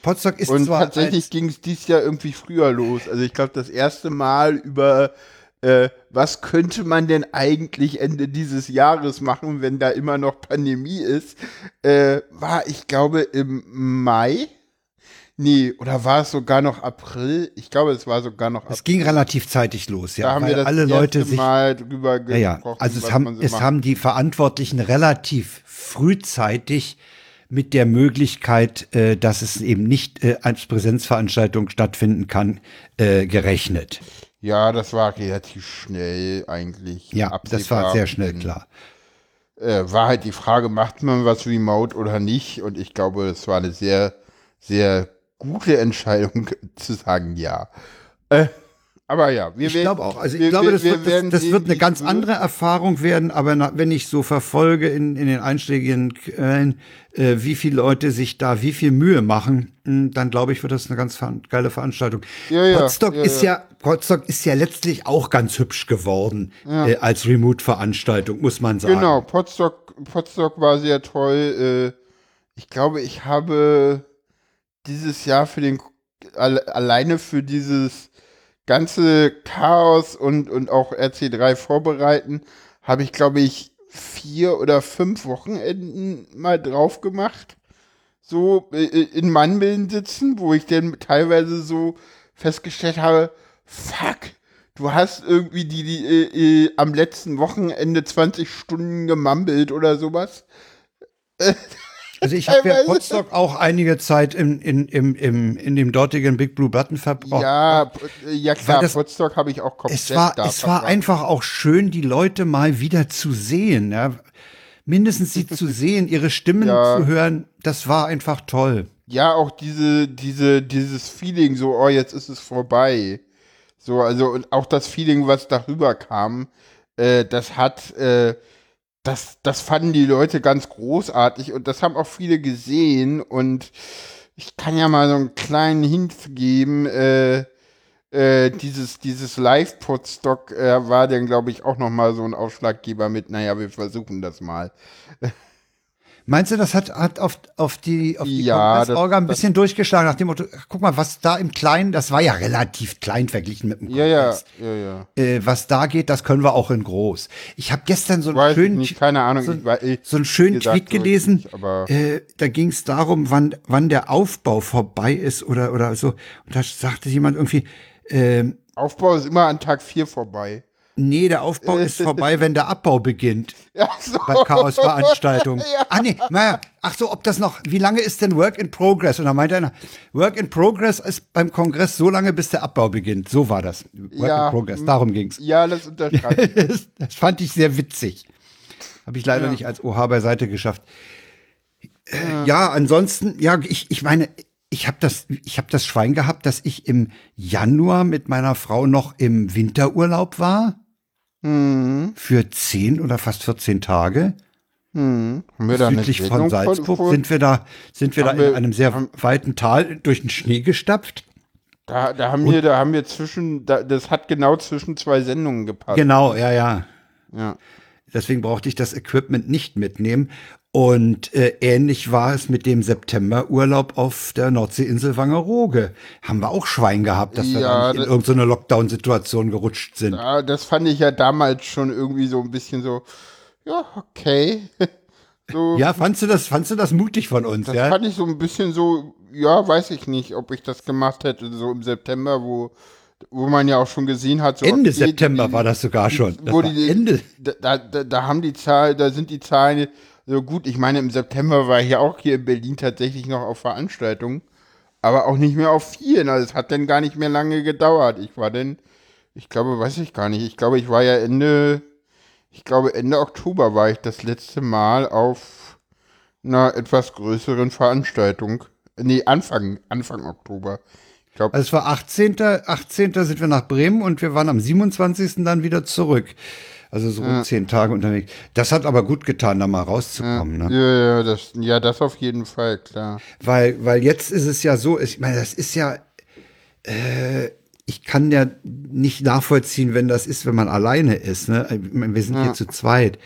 Speaker 1: Potsdok ist
Speaker 2: und zwar tatsächlich ging es dieses Jahr irgendwie früher los. Also ich glaube, das erste Mal über äh, was könnte man denn eigentlich Ende dieses Jahres machen, wenn da immer noch Pandemie ist, äh, war, ich glaube, im Mai. Nee, oder war es sogar noch April? Ich glaube, es war sogar noch
Speaker 1: April. Es ging relativ zeitig los, ja.
Speaker 2: Da haben wir das alle Leute sich,
Speaker 1: Mal drüber gesprochen. Ja, ja. Also es, haben, so es haben die Verantwortlichen relativ frühzeitig mit der Möglichkeit, äh, dass es eben nicht äh, als Präsenzveranstaltung stattfinden kann, äh, gerechnet.
Speaker 2: Ja, das war relativ schnell eigentlich.
Speaker 1: Ja, absehbar. das war sehr schnell klar.
Speaker 2: Äh, war halt die Frage, macht man was remote oder nicht? Und ich glaube, es war eine sehr, sehr gute Entscheidung zu sagen ja. Äh, aber ja,
Speaker 1: wir Ich glaube auch. Also ich wir, glaube, das, wir, wird, das, das wird eine ganz andere Erfahrung werden, aber na, wenn ich so verfolge in, in den einschlägigen Quellen, äh, wie viele Leute sich da wie viel Mühe machen, hm, dann glaube ich, wird das eine ganz geile Veranstaltung. Ja, ja, Potsdok ja, ist ja, Potsdok ist ja letztlich auch ganz hübsch geworden äh, als Remote-Veranstaltung, muss man sagen.
Speaker 2: Genau, Potsdok, Potsdok war sehr toll. Äh, ich glaube, ich habe dieses Jahr für den alleine für dieses ganze Chaos und, und auch RC3 vorbereiten, habe ich, glaube ich, vier oder fünf Wochenenden mal drauf gemacht. So äh, äh, in Mannbilden sitzen, wo ich dann teilweise so festgestellt habe, fuck, du hast irgendwie die, die äh, äh, am letzten Wochenende 20 Stunden gemammelt oder sowas.
Speaker 1: Also ich habe ja Potsdok auch einige Zeit in, in, in, in, in dem dortigen Big Blue Button verbraucht.
Speaker 2: Ja, ja klar, das, Potsdok habe ich auch komplett
Speaker 1: Es war, es war einfach auch schön, die Leute mal wieder zu sehen. Ja. Mindestens sie zu sehen, ihre Stimmen ja. zu hören, das war einfach toll.
Speaker 2: Ja, auch diese, diese, dieses Feeling, so, oh, jetzt ist es vorbei. So, also, und auch das Feeling, was darüber kam, äh, das hat, äh, das, das fanden die Leute ganz großartig und das haben auch viele gesehen und ich kann ja mal so einen kleinen Hint geben, äh, äh, dieses, dieses Live-Podstock äh, war dann, glaube ich, auch nochmal so ein Aufschlaggeber mit, naja, wir versuchen das mal.
Speaker 1: Meinst du, das hat, hat auf, auf die, auf die
Speaker 2: ja,
Speaker 1: Kongressorga ein bisschen durchgeschlagen, nach dem Motto, guck mal, was da im Kleinen, das war ja relativ klein verglichen mit dem
Speaker 2: Kongress. Ja, ja, ja,
Speaker 1: ja. Äh, was da geht, das können wir auch in groß. Ich habe gestern so einen schönen,
Speaker 2: nicht, keine Ahnung,
Speaker 1: so, ich, ich, so einen schönen Tweet gelesen, nicht, äh, da ging es darum, wann, wann der Aufbau vorbei ist oder, oder so. Und da sagte jemand irgendwie, äh,
Speaker 2: Aufbau ist immer an Tag vier vorbei.
Speaker 1: Nee, der Aufbau ist vorbei, wenn der Abbau beginnt. Ja, so. Bei Chaos-Veranstaltungen. Ja. Ah, nee, naja. Ach so, ob das noch, wie lange ist denn Work in Progress? Und da meinte einer, Work in Progress ist beim Kongress so lange, bis der Abbau beginnt. So war das. Work ja. in Progress, darum ging's.
Speaker 2: Ja, das unterschreibe
Speaker 1: das, das fand ich sehr witzig. Habe ich leider ja. nicht als OH beiseite geschafft. Äh, ja, ansonsten, ja, ich, ich meine, ich habe das, ich habe das Schwein gehabt, dass ich im Januar mit meiner Frau noch im Winterurlaub war. Mhm. Für zehn oder fast 14 Tage. Mhm. Südlich von Salzburg von, sind wir da, sind wir da in einem sehr haben, weiten Tal durch den Schnee gestapft.
Speaker 2: Da, da haben wir, da haben wir zwischen, da, das hat genau zwischen zwei Sendungen gepasst.
Speaker 1: Genau, ja, ja. Ja. Deswegen brauchte ich das Equipment nicht mitnehmen. Und äh, ähnlich war es mit dem Septemberurlaub auf der Nordseeinsel Wangerooge. Haben wir auch Schwein gehabt, dass wir ja, in irgendeine Lockdown-Situation gerutscht sind.
Speaker 2: Ja, das fand ich ja damals schon irgendwie so ein bisschen so, ja, okay.
Speaker 1: so, ja, fandst du das, fandst du das mutig von uns?
Speaker 2: Das
Speaker 1: ja?
Speaker 2: fand ich so ein bisschen so, ja, weiß ich nicht, ob ich das gemacht hätte, so im September, wo wo man ja auch schon gesehen hat. So
Speaker 1: Ende okay, September die, war das sogar schon.
Speaker 2: Das die, Ende. Da, da, da haben die Zahlen, da sind die Zahlen so gut, ich meine, im September war ich ja auch hier in Berlin tatsächlich noch auf Veranstaltungen, aber auch nicht mehr auf vielen. Also es hat dann gar nicht mehr lange gedauert. Ich war denn, ich glaube, weiß ich gar nicht. Ich glaube, ich war ja Ende, ich glaube Ende Oktober war ich das letzte Mal auf einer etwas größeren Veranstaltung. Nee, Anfang, Anfang Oktober.
Speaker 1: Ich glaub, also es war 18. 18. sind wir nach Bremen und wir waren am 27. dann wieder zurück. Also so ja. zehn Tage unterwegs. Das hat aber gut getan, da mal rauszukommen.
Speaker 2: Ja,
Speaker 1: ne?
Speaker 2: ja, ja, das, ja, das auf jeden Fall, klar.
Speaker 1: Weil, weil jetzt ist es ja so, ich meine, das ist ja, äh, ich kann ja nicht nachvollziehen, wenn das ist, wenn man alleine ist. Ne? Wir sind ja. hier zu zweit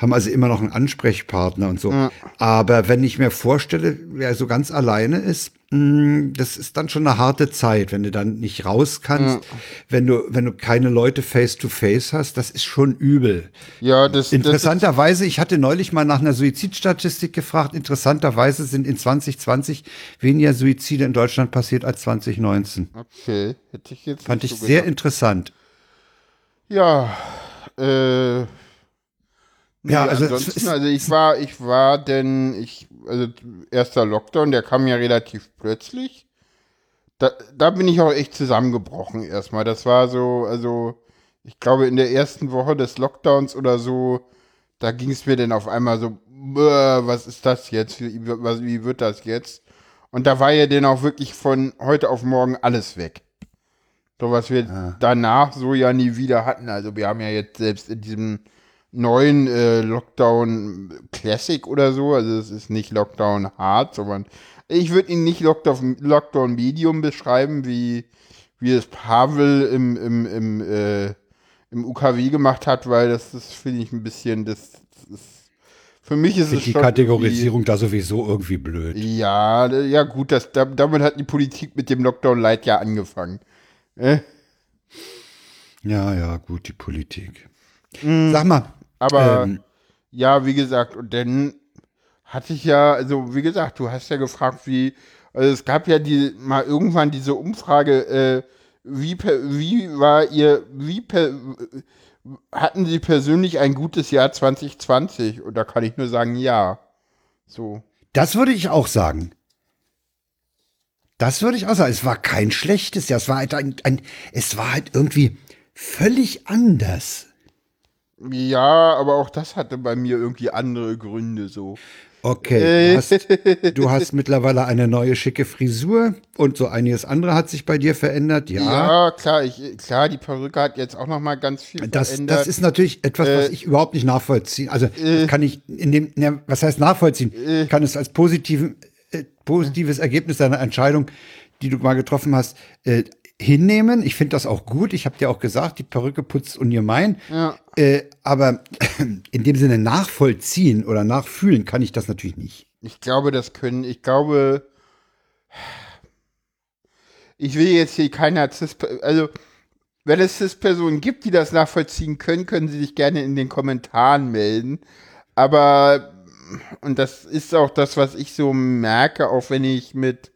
Speaker 1: haben also immer noch einen Ansprechpartner und so. Ja. Aber wenn ich mir vorstelle, wer so ganz alleine ist, Mm, das ist dann schon eine harte Zeit, wenn du dann nicht raus kannst, ja. wenn du, wenn du keine Leute face to face hast, das ist schon übel. Ja, das Interessanterweise, das ich hatte neulich mal nach einer Suizidstatistik gefragt. Interessanterweise sind in 2020 weniger Suizide in Deutschland passiert als 2019.
Speaker 2: Okay, hätte ich jetzt.
Speaker 1: Fand ich so sehr interessant.
Speaker 2: Ja, äh, Nee, ja, also, ansonsten, also ich war, ich war denn, ich, also erster Lockdown, der kam ja relativ plötzlich. Da, da bin ich auch echt zusammengebrochen erstmal. Das war so, also ich glaube in der ersten Woche des Lockdowns oder so, da ging es mir dann auf einmal so, was ist das jetzt? Wie, was, wie wird das jetzt? Und da war ja dann auch wirklich von heute auf morgen alles weg. So was wir ja. danach so ja nie wieder hatten. Also wir haben ja jetzt selbst in diesem neuen äh, Lockdown Classic oder so. Also es ist nicht Lockdown Hard, sondern ich würde ihn nicht Lockdown, Lockdown Medium beschreiben, wie, wie es Pavel im, im, im, äh, im UKW gemacht hat, weil das, das finde ich ein bisschen, das, das ist, für mich ist es
Speaker 1: die Kategorisierung da sowieso irgendwie blöd.
Speaker 2: Ja, ja gut, das, damit hat die Politik mit dem Lockdown Light ja angefangen. Äh?
Speaker 1: Ja, ja, gut, die Politik. Mhm. Sag mal,
Speaker 2: aber ähm, ja, wie gesagt, und dann hatte ich ja, also wie gesagt, du hast ja gefragt, wie, also es gab ja die mal irgendwann diese Umfrage, äh, wie, wie war ihr, wie per, hatten Sie persönlich ein gutes Jahr 2020? Und da kann ich nur sagen, ja. So.
Speaker 1: Das würde ich auch sagen. Das würde ich auch sagen. Es war kein schlechtes Jahr. Es war halt ein, ein es war halt irgendwie völlig anders.
Speaker 2: Ja, aber auch das hatte bei mir irgendwie andere Gründe so.
Speaker 1: Okay, du hast, du hast, mittlerweile eine neue schicke Frisur und so einiges andere hat sich bei dir verändert, ja.
Speaker 2: Ja, klar, ich, klar, die Perücke hat jetzt auch noch mal ganz viel
Speaker 1: das, verändert. Das ist natürlich etwas, was äh, ich überhaupt nicht nachvollziehen. Also äh, kann ich in dem, ne, was heißt nachvollziehen? Äh, kann es als positiven, äh, positives Ergebnis deiner Entscheidung, die du mal getroffen hast, äh, hinnehmen. Ich finde das auch gut. Ich habe dir auch gesagt, die Perücke putzt ungemein. Ja. Äh, aber in dem Sinne nachvollziehen oder nachfühlen kann ich das natürlich nicht.
Speaker 2: Ich glaube, das können, ich glaube, ich will jetzt hier keiner Cis, also wenn es Cis-Personen gibt, die das nachvollziehen können, können sie sich gerne in den Kommentaren melden. Aber, und das ist auch das, was ich so merke, auch wenn ich mit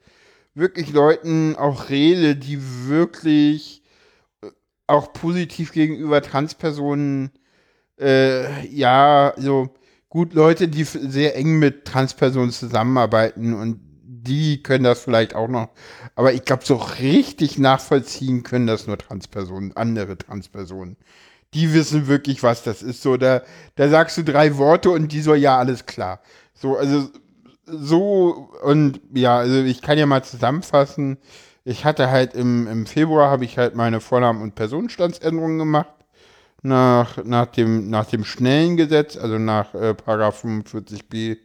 Speaker 2: wirklich Leuten auch rede, die wirklich auch positiv gegenüber Transpersonen, äh, ja, so gut Leute, die sehr eng mit Transpersonen zusammenarbeiten und die können das vielleicht auch noch, aber ich glaube, so richtig nachvollziehen können das nur Transpersonen, andere Transpersonen. Die wissen wirklich, was das ist. So, da, da sagst du drei Worte und die so, ja, alles klar. So, also so und ja, also ich kann ja mal zusammenfassen. Ich hatte halt im, im Februar habe ich halt meine Vornamen- und Personenstandsänderungen gemacht. Nach, nach, dem, nach dem schnellen Gesetz, also nach äh, Paragraph 45b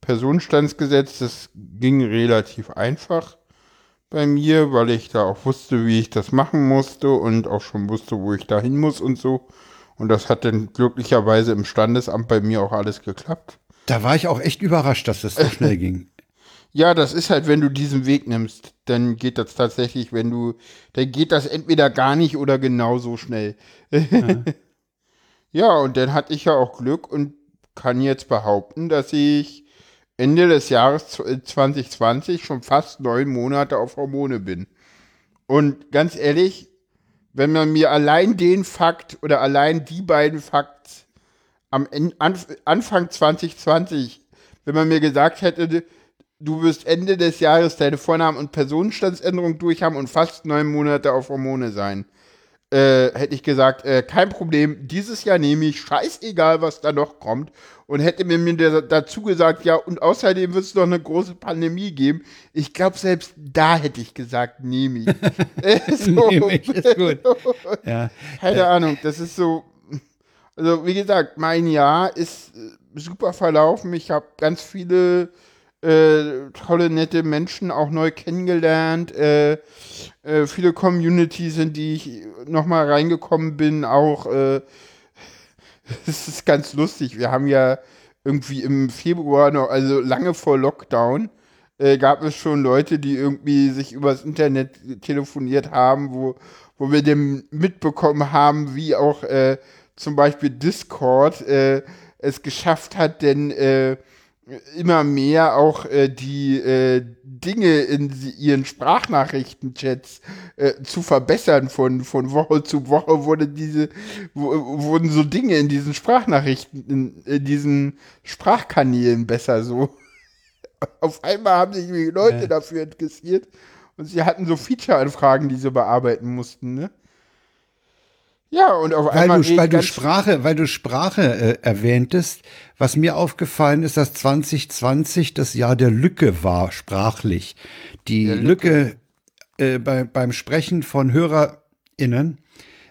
Speaker 2: Personenstandsgesetz. Das ging relativ einfach bei mir, weil ich da auch wusste, wie ich das machen musste und auch schon wusste, wo ich da hin muss und so. Und das hat dann glücklicherweise im Standesamt bei mir auch alles geklappt.
Speaker 1: Da war ich auch echt überrascht, dass das so schnell ging.
Speaker 2: Ja, das ist halt, wenn du diesen Weg nimmst, dann geht das tatsächlich, wenn du, dann geht das entweder gar nicht oder genauso schnell. Ja. ja, und dann hatte ich ja auch Glück und kann jetzt behaupten, dass ich Ende des Jahres 2020 schon fast neun Monate auf Hormone bin. Und ganz ehrlich, wenn man mir allein den Fakt oder allein die beiden Fakts am Anfang 2020, wenn man mir gesagt hätte, du wirst Ende des Jahres deine Vornamen- und Personenstandsänderung durchhaben und fast neun Monate auf Hormone sein. Äh, hätte ich gesagt, äh, kein Problem, dieses Jahr nehme ich, scheißegal, was da noch kommt. Und hätte mir, mir dazu gesagt, ja, und außerdem wird es noch eine große Pandemie geben. Ich glaube, selbst da hätte ich gesagt, nehme ich. äh, so, nehme ich, ist gut. ja. Keine Ahnung, das ist so. Also, wie gesagt, mein Jahr ist äh, super verlaufen. Ich habe ganz viele äh, tolle, nette Menschen auch neu kennengelernt. Äh, äh, viele Communities, in die ich nochmal reingekommen bin, auch. Äh, es ist ganz lustig. Wir haben ja irgendwie im Februar noch, also lange vor Lockdown, äh, gab es schon Leute, die irgendwie sich übers Internet telefoniert haben, wo, wo wir dann mitbekommen haben, wie auch zum Beispiel Discord äh, es geschafft hat, denn äh, immer mehr auch äh, die äh, Dinge in ihren Sprachnachrichtenchats äh, zu verbessern. Von, von Woche zu Woche wurde diese, wurden so Dinge in diesen Sprachnachrichten, in, in diesen Sprachkanälen besser so. Auf einmal haben sich die Leute dafür interessiert und sie hatten so Feature-Anfragen, die sie bearbeiten mussten, ne?
Speaker 1: Ja, und auf weil einmal. Du, weil, du Sprache, weil du Sprache äh, erwähntest, was mir aufgefallen ist, dass 2020 das Jahr der Lücke war, sprachlich. Die Lücke, Lücke äh, bei, beim Sprechen von HörerInnen,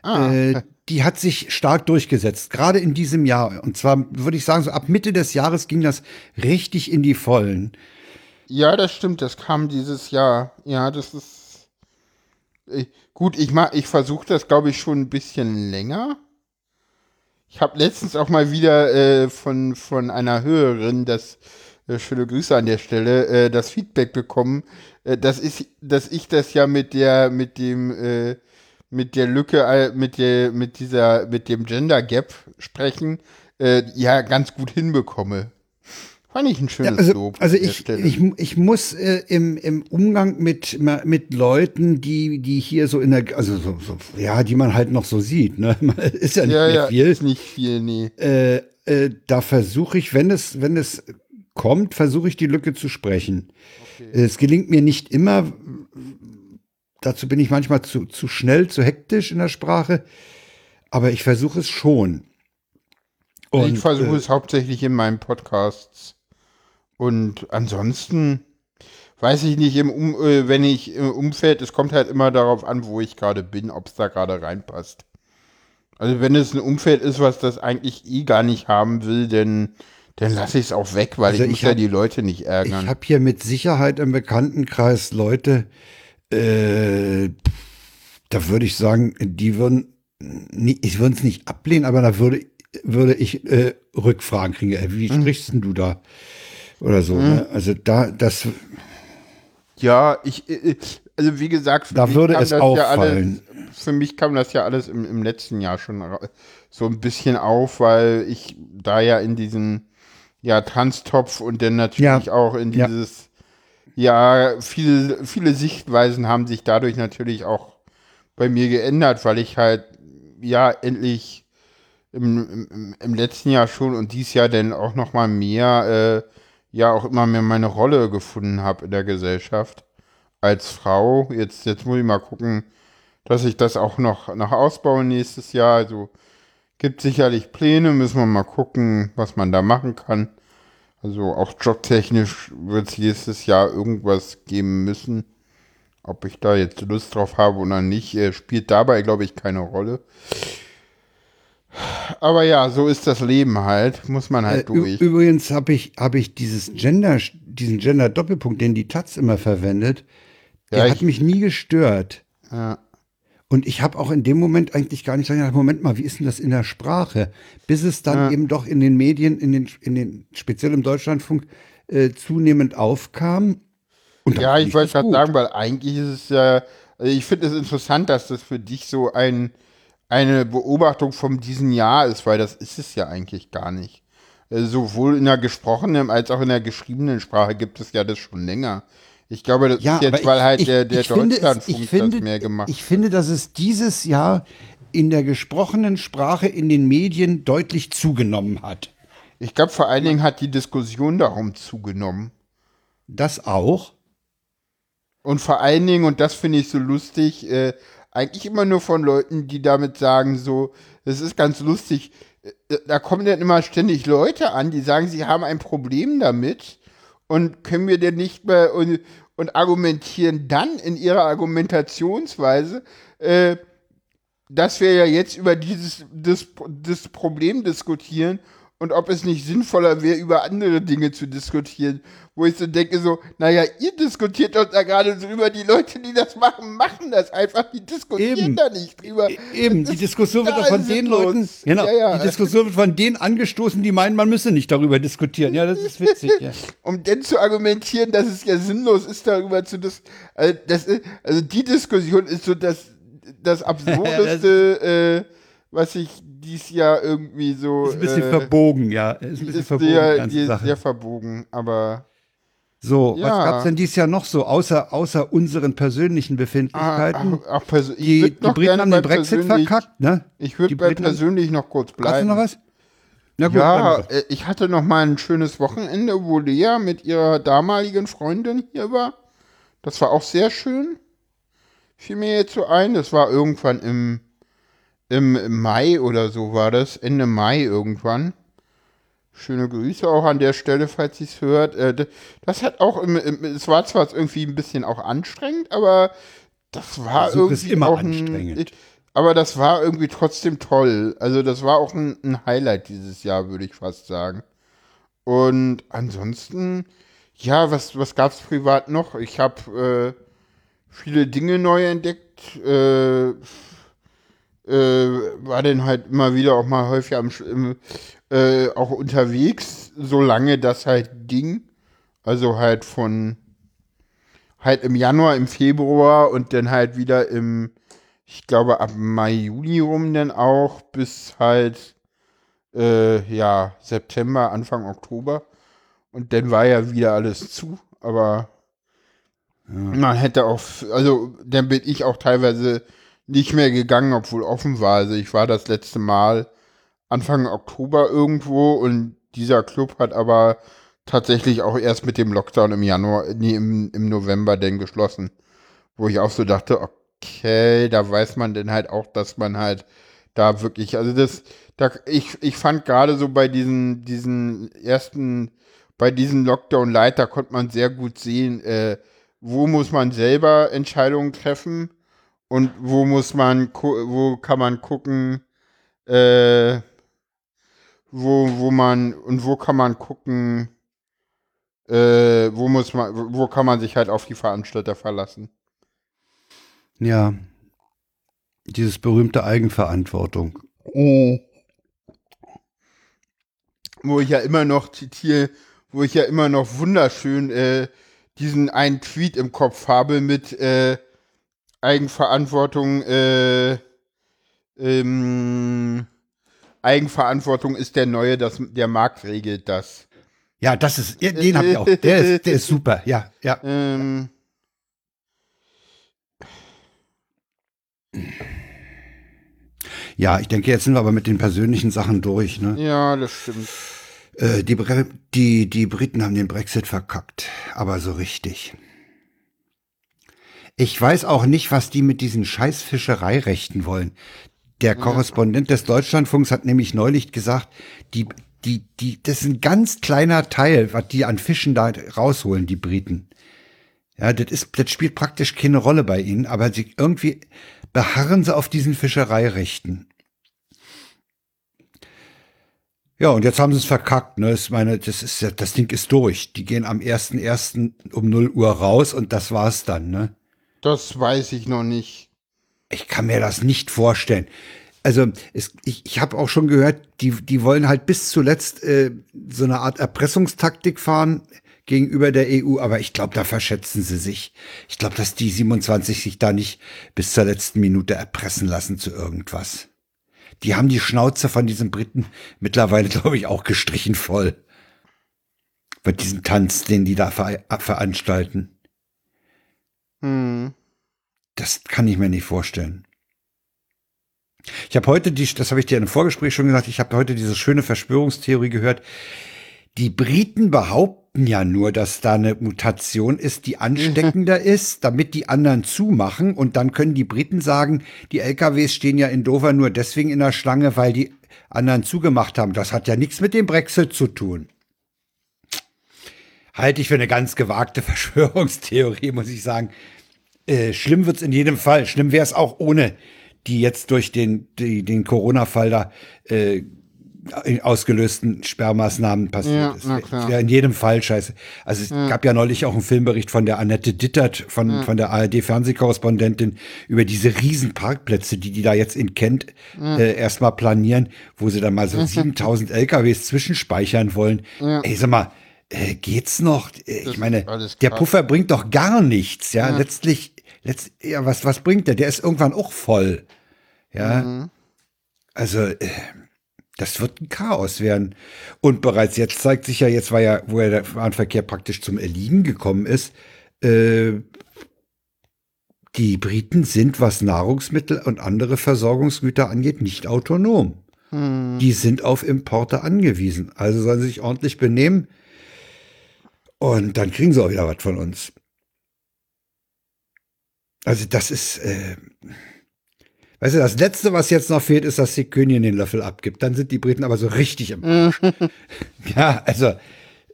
Speaker 1: ah. äh, die hat sich stark durchgesetzt, gerade in diesem Jahr. Und zwar würde ich sagen, so ab Mitte des Jahres ging das richtig in die Vollen.
Speaker 2: Ja, das stimmt, das kam dieses Jahr. Ja, das ist. Gut, ich, ich versuche das, glaube ich, schon ein bisschen länger. Ich habe letztens auch mal wieder äh, von, von einer Hörerin das, äh, schöne Grüße an der Stelle, äh, das Feedback bekommen, äh, dass, ich, dass ich das ja mit der, mit dem, äh, mit der Lücke, äh, mit der, mit dieser, mit dem Gender Gap sprechen, äh, ja ganz gut hinbekomme. Fand ich ein schönes ja,
Speaker 1: also,
Speaker 2: Lob.
Speaker 1: Also ich, ich, ich muss äh, im, im Umgang mit, mit Leuten, die, die hier so in der, also so, so ja, die man halt noch so sieht, ne? ist ja nicht ja, mehr ja, viel. Ist
Speaker 2: nicht viel, nee.
Speaker 1: Äh, äh, da versuche ich, wenn es, wenn es kommt, versuche ich die Lücke zu sprechen. Okay. Es gelingt mir nicht immer. Dazu bin ich manchmal zu, zu schnell, zu hektisch in der Sprache. Aber ich versuche es schon.
Speaker 2: Und, ich versuche äh, es hauptsächlich in meinen Podcasts und ansonsten weiß ich nicht, im um, äh, wenn ich im Umfeld, es kommt halt immer darauf an, wo ich gerade bin, ob es da gerade reinpasst. Also wenn es ein Umfeld ist, was das eigentlich eh gar nicht haben will, dann, dann lasse ich es auch weg, weil also ich, ich muss hab, ja die Leute nicht ärgern.
Speaker 1: Ich habe hier mit Sicherheit im Bekanntenkreis Leute, äh, da würde ich sagen, die würden, ich würde es nicht ablehnen, aber da würde, würde ich äh, Rückfragen kriegen. Äh, wie mhm. sprichst denn du da? Oder so. Mhm. Ne? Also da, das.
Speaker 2: Ja, ich, äh, also wie gesagt,
Speaker 1: da würde es auffallen.
Speaker 2: Ja alles, für mich kam das ja alles im, im letzten Jahr schon so ein bisschen auf, weil ich da ja in diesen ja Tanztopf und dann natürlich ja. auch in dieses ja, ja viele viele Sichtweisen haben sich dadurch natürlich auch bei mir geändert, weil ich halt ja endlich im, im, im letzten Jahr schon und dieses Jahr dann auch noch mal mehr äh, ja auch immer mehr meine Rolle gefunden habe in der Gesellschaft als Frau. Jetzt, jetzt muss ich mal gucken, dass ich das auch noch, noch ausbaue nächstes Jahr. Also gibt sicherlich Pläne, müssen wir mal gucken, was man da machen kann. Also auch jobtechnisch wird es nächstes Jahr irgendwas geben müssen. Ob ich da jetzt Lust drauf habe oder nicht, äh, spielt dabei, glaube ich, keine Rolle. Aber ja, so ist das Leben halt, muss man halt äh, durch.
Speaker 1: Übrigens habe ich, hab ich dieses Gender, diesen Gender-Doppelpunkt, den die Taz immer verwendet, der ja, hat mich nie gestört. Ja. Und ich habe auch in dem Moment eigentlich gar nicht gesagt, Moment mal, wie ist denn das in der Sprache? Bis es dann ja. eben doch in den Medien, in den, in den speziell im Deutschlandfunk, äh, zunehmend aufkam.
Speaker 2: ja, ich wollte gerade sagen, weil eigentlich ist es ja, ich finde es interessant, dass das für dich so ein, eine Beobachtung von diesem Jahr ist, weil das ist es ja eigentlich gar nicht. Äh, sowohl in der gesprochenen als auch in der geschriebenen Sprache gibt es ja das schon länger. Ich glaube, das ja, ist jetzt, weil halt ich, der, der Deutschlandfunk
Speaker 1: finde, das mehr gemacht Ich finde, dass es dieses Jahr in der gesprochenen Sprache in den Medien deutlich zugenommen hat.
Speaker 2: Ich glaube, vor allen Dingen hat die Diskussion darum zugenommen.
Speaker 1: Das auch.
Speaker 2: Und vor allen Dingen, und das finde ich so lustig, äh, eigentlich immer nur von Leuten, die damit sagen, so, es ist ganz lustig, äh, da kommen dann immer ständig Leute an, die sagen, sie haben ein Problem damit und können wir denn nicht mehr und, und argumentieren dann in ihrer Argumentationsweise, äh, dass wir ja jetzt über dieses das, das Problem diskutieren und ob es nicht sinnvoller wäre, über andere Dinge zu diskutieren. Wo ich so denke, so, naja, ihr diskutiert doch da gerade so über die Leute, die das machen, machen das einfach, die diskutieren Eben. da nicht drüber. E
Speaker 1: eben, die Diskussion wird doch von den Leuten, genau, ja, ja. die Diskussion wird von denen angestoßen, die meinen, man müsse nicht darüber diskutieren. Ja, das ist witzig, ja.
Speaker 2: um denn zu argumentieren, dass es ja sinnlos ist, darüber zu diskutieren. Also, das also die Diskussion ist so das, das absurdeste, äh, was ich dies Jahr irgendwie so.
Speaker 1: Ist ein bisschen äh, verbogen, ja.
Speaker 2: Ist ein bisschen ist verbogen. Sehr, die ist sehr verbogen, aber.
Speaker 1: So, ja. was gab's denn dieses Jahr noch so, außer, außer unseren persönlichen Befindlichkeiten?
Speaker 2: Ach, ach, perso
Speaker 1: die, die Briten haben den Brexit verkackt, ne?
Speaker 2: Ich würde bei Briten persönlich noch kurz bleiben. Hast du
Speaker 1: noch was?
Speaker 2: Na gut, ja, äh, ich hatte noch mal ein schönes Wochenende, wo Lea mit ihrer damaligen Freundin hier war. Das war auch sehr schön. Fiel mir jetzt so ein. Das war irgendwann im im Mai oder so war das, Ende Mai irgendwann. Schöne Grüße auch an der Stelle, falls ihr es hört. Äh, das hat auch, es war zwar irgendwie ein bisschen auch anstrengend, aber das war Besuch irgendwie
Speaker 1: ist immer auch anstrengend. Ein,
Speaker 2: aber das war irgendwie trotzdem toll. Also das war auch ein, ein Highlight dieses Jahr, würde ich fast sagen. Und ansonsten, ja, was, was gab es privat noch? Ich habe äh, viele Dinge neu entdeckt. Äh, äh, war dann halt immer wieder auch mal häufig am, äh, auch unterwegs, solange das halt ging. Also halt von halt im Januar, im Februar und dann halt wieder im, ich glaube ab Mai, Juni rum dann auch bis halt äh, ja September, Anfang Oktober. Und dann war ja wieder alles zu, aber ja. man hätte auch, also dann bin ich auch teilweise nicht mehr gegangen, obwohl offen war. Also ich war das letzte Mal Anfang Oktober irgendwo und dieser Club hat aber tatsächlich auch erst mit dem Lockdown im Januar, nee, im, im November denn geschlossen. Wo ich auch so dachte, okay, da weiß man denn halt auch, dass man halt da wirklich, also das, da, ich, ich fand gerade so bei diesen, diesen ersten, bei diesen Lockdown Light, da konnte man sehr gut sehen, äh, wo muss man selber Entscheidungen treffen und wo muss man, wo kann man gucken, äh, wo, wo man, und wo kann man gucken, äh, wo muss man, wo kann man sich halt auf die Veranstalter verlassen?
Speaker 1: Ja. Dieses berühmte Eigenverantwortung. Oh.
Speaker 2: Wo ich ja immer noch zitiere, wo ich ja immer noch wunderschön äh, diesen einen Tweet im Kopf habe mit äh, Eigenverantwortung, äh, ähm, Eigenverantwortung ist der neue, das, der Markt regelt das.
Speaker 1: Ja, das ist, den hab ich auch. Der ist, der ist super, ja, ja. Ähm, Ja, ich denke, jetzt sind wir aber mit den persönlichen Sachen durch. Ne?
Speaker 2: Ja, das stimmt.
Speaker 1: Äh, die, die, die Briten haben den Brexit verkackt, aber so richtig. Ich weiß auch nicht, was die mit diesen scheiß Fischereirechten wollen. Der Korrespondent des Deutschlandfunks hat nämlich neulich gesagt, die, die, die, das ist ein ganz kleiner Teil, was die an Fischen da rausholen, die Briten. Ja, das ist, das spielt praktisch keine Rolle bei ihnen, aber sie irgendwie beharren sie auf diesen Fischereirechten. Ja, und jetzt haben sie es verkackt, ne? Ich meine, das ist das Ding ist durch. Die gehen am 1.1. um 0 Uhr raus und das war's dann, ne?
Speaker 2: Das weiß ich noch nicht.
Speaker 1: Ich kann mir das nicht vorstellen. Also es, ich, ich habe auch schon gehört, die, die wollen halt bis zuletzt äh, so eine Art Erpressungstaktik fahren gegenüber der EU, aber ich glaube, da verschätzen sie sich. Ich glaube, dass die 27 sich da nicht bis zur letzten Minute erpressen lassen zu irgendwas. Die haben die Schnauze von diesen Briten mittlerweile, glaube ich, auch gestrichen voll. Bei diesem Tanz, den die da ver veranstalten. Hm. Das kann ich mir nicht vorstellen. Ich habe heute die, das habe ich dir im Vorgespräch schon gesagt, ich habe heute diese schöne Verschwörungstheorie gehört. Die Briten behaupten ja nur, dass da eine Mutation ist, die ansteckender ist, damit die anderen zumachen. Und dann können die Briten sagen, die LKWs stehen ja in Dover nur deswegen in der Schlange, weil die anderen zugemacht haben. Das hat ja nichts mit dem Brexit zu tun. Halte ich für eine ganz gewagte Verschwörungstheorie, muss ich sagen. Äh, schlimm wird's in jedem Fall. Schlimm wäre es auch ohne die jetzt durch den, die, den Corona-Fall da äh, ausgelösten Sperrmaßnahmen passiert ja, ist. Das wäre in jedem Fall scheiße. Also es ja. gab ja neulich auch einen Filmbericht von der Annette Dittert, von, ja. von der ARD-Fernsehkorrespondentin, über diese riesen Parkplätze, die die da jetzt in Kent äh, erstmal planieren, wo sie dann mal so 7000 LKWs zwischenspeichern wollen. Ey, sag mal, äh, geht's noch? Äh, ich meine, der Puffer bringt doch gar nichts, ja. Letztlich letzt, ja, was, was bringt der? Der ist irgendwann auch voll. Ja. Mhm. Also, äh, das wird ein Chaos werden. Und bereits jetzt zeigt sich ja, jetzt war ja, wo ja der Bahnverkehr praktisch zum Erliegen gekommen ist, äh, die Briten sind, was Nahrungsmittel und andere Versorgungsgüter angeht, nicht autonom. Hm. Die sind auf Importe angewiesen. Also sollen sie sich ordentlich benehmen. Und dann kriegen sie auch wieder was von uns. Also das ist, äh, weißt du, das Letzte, was jetzt noch fehlt, ist, dass die Königin den Löffel abgibt. Dann sind die Briten aber so richtig im Arsch. ja, also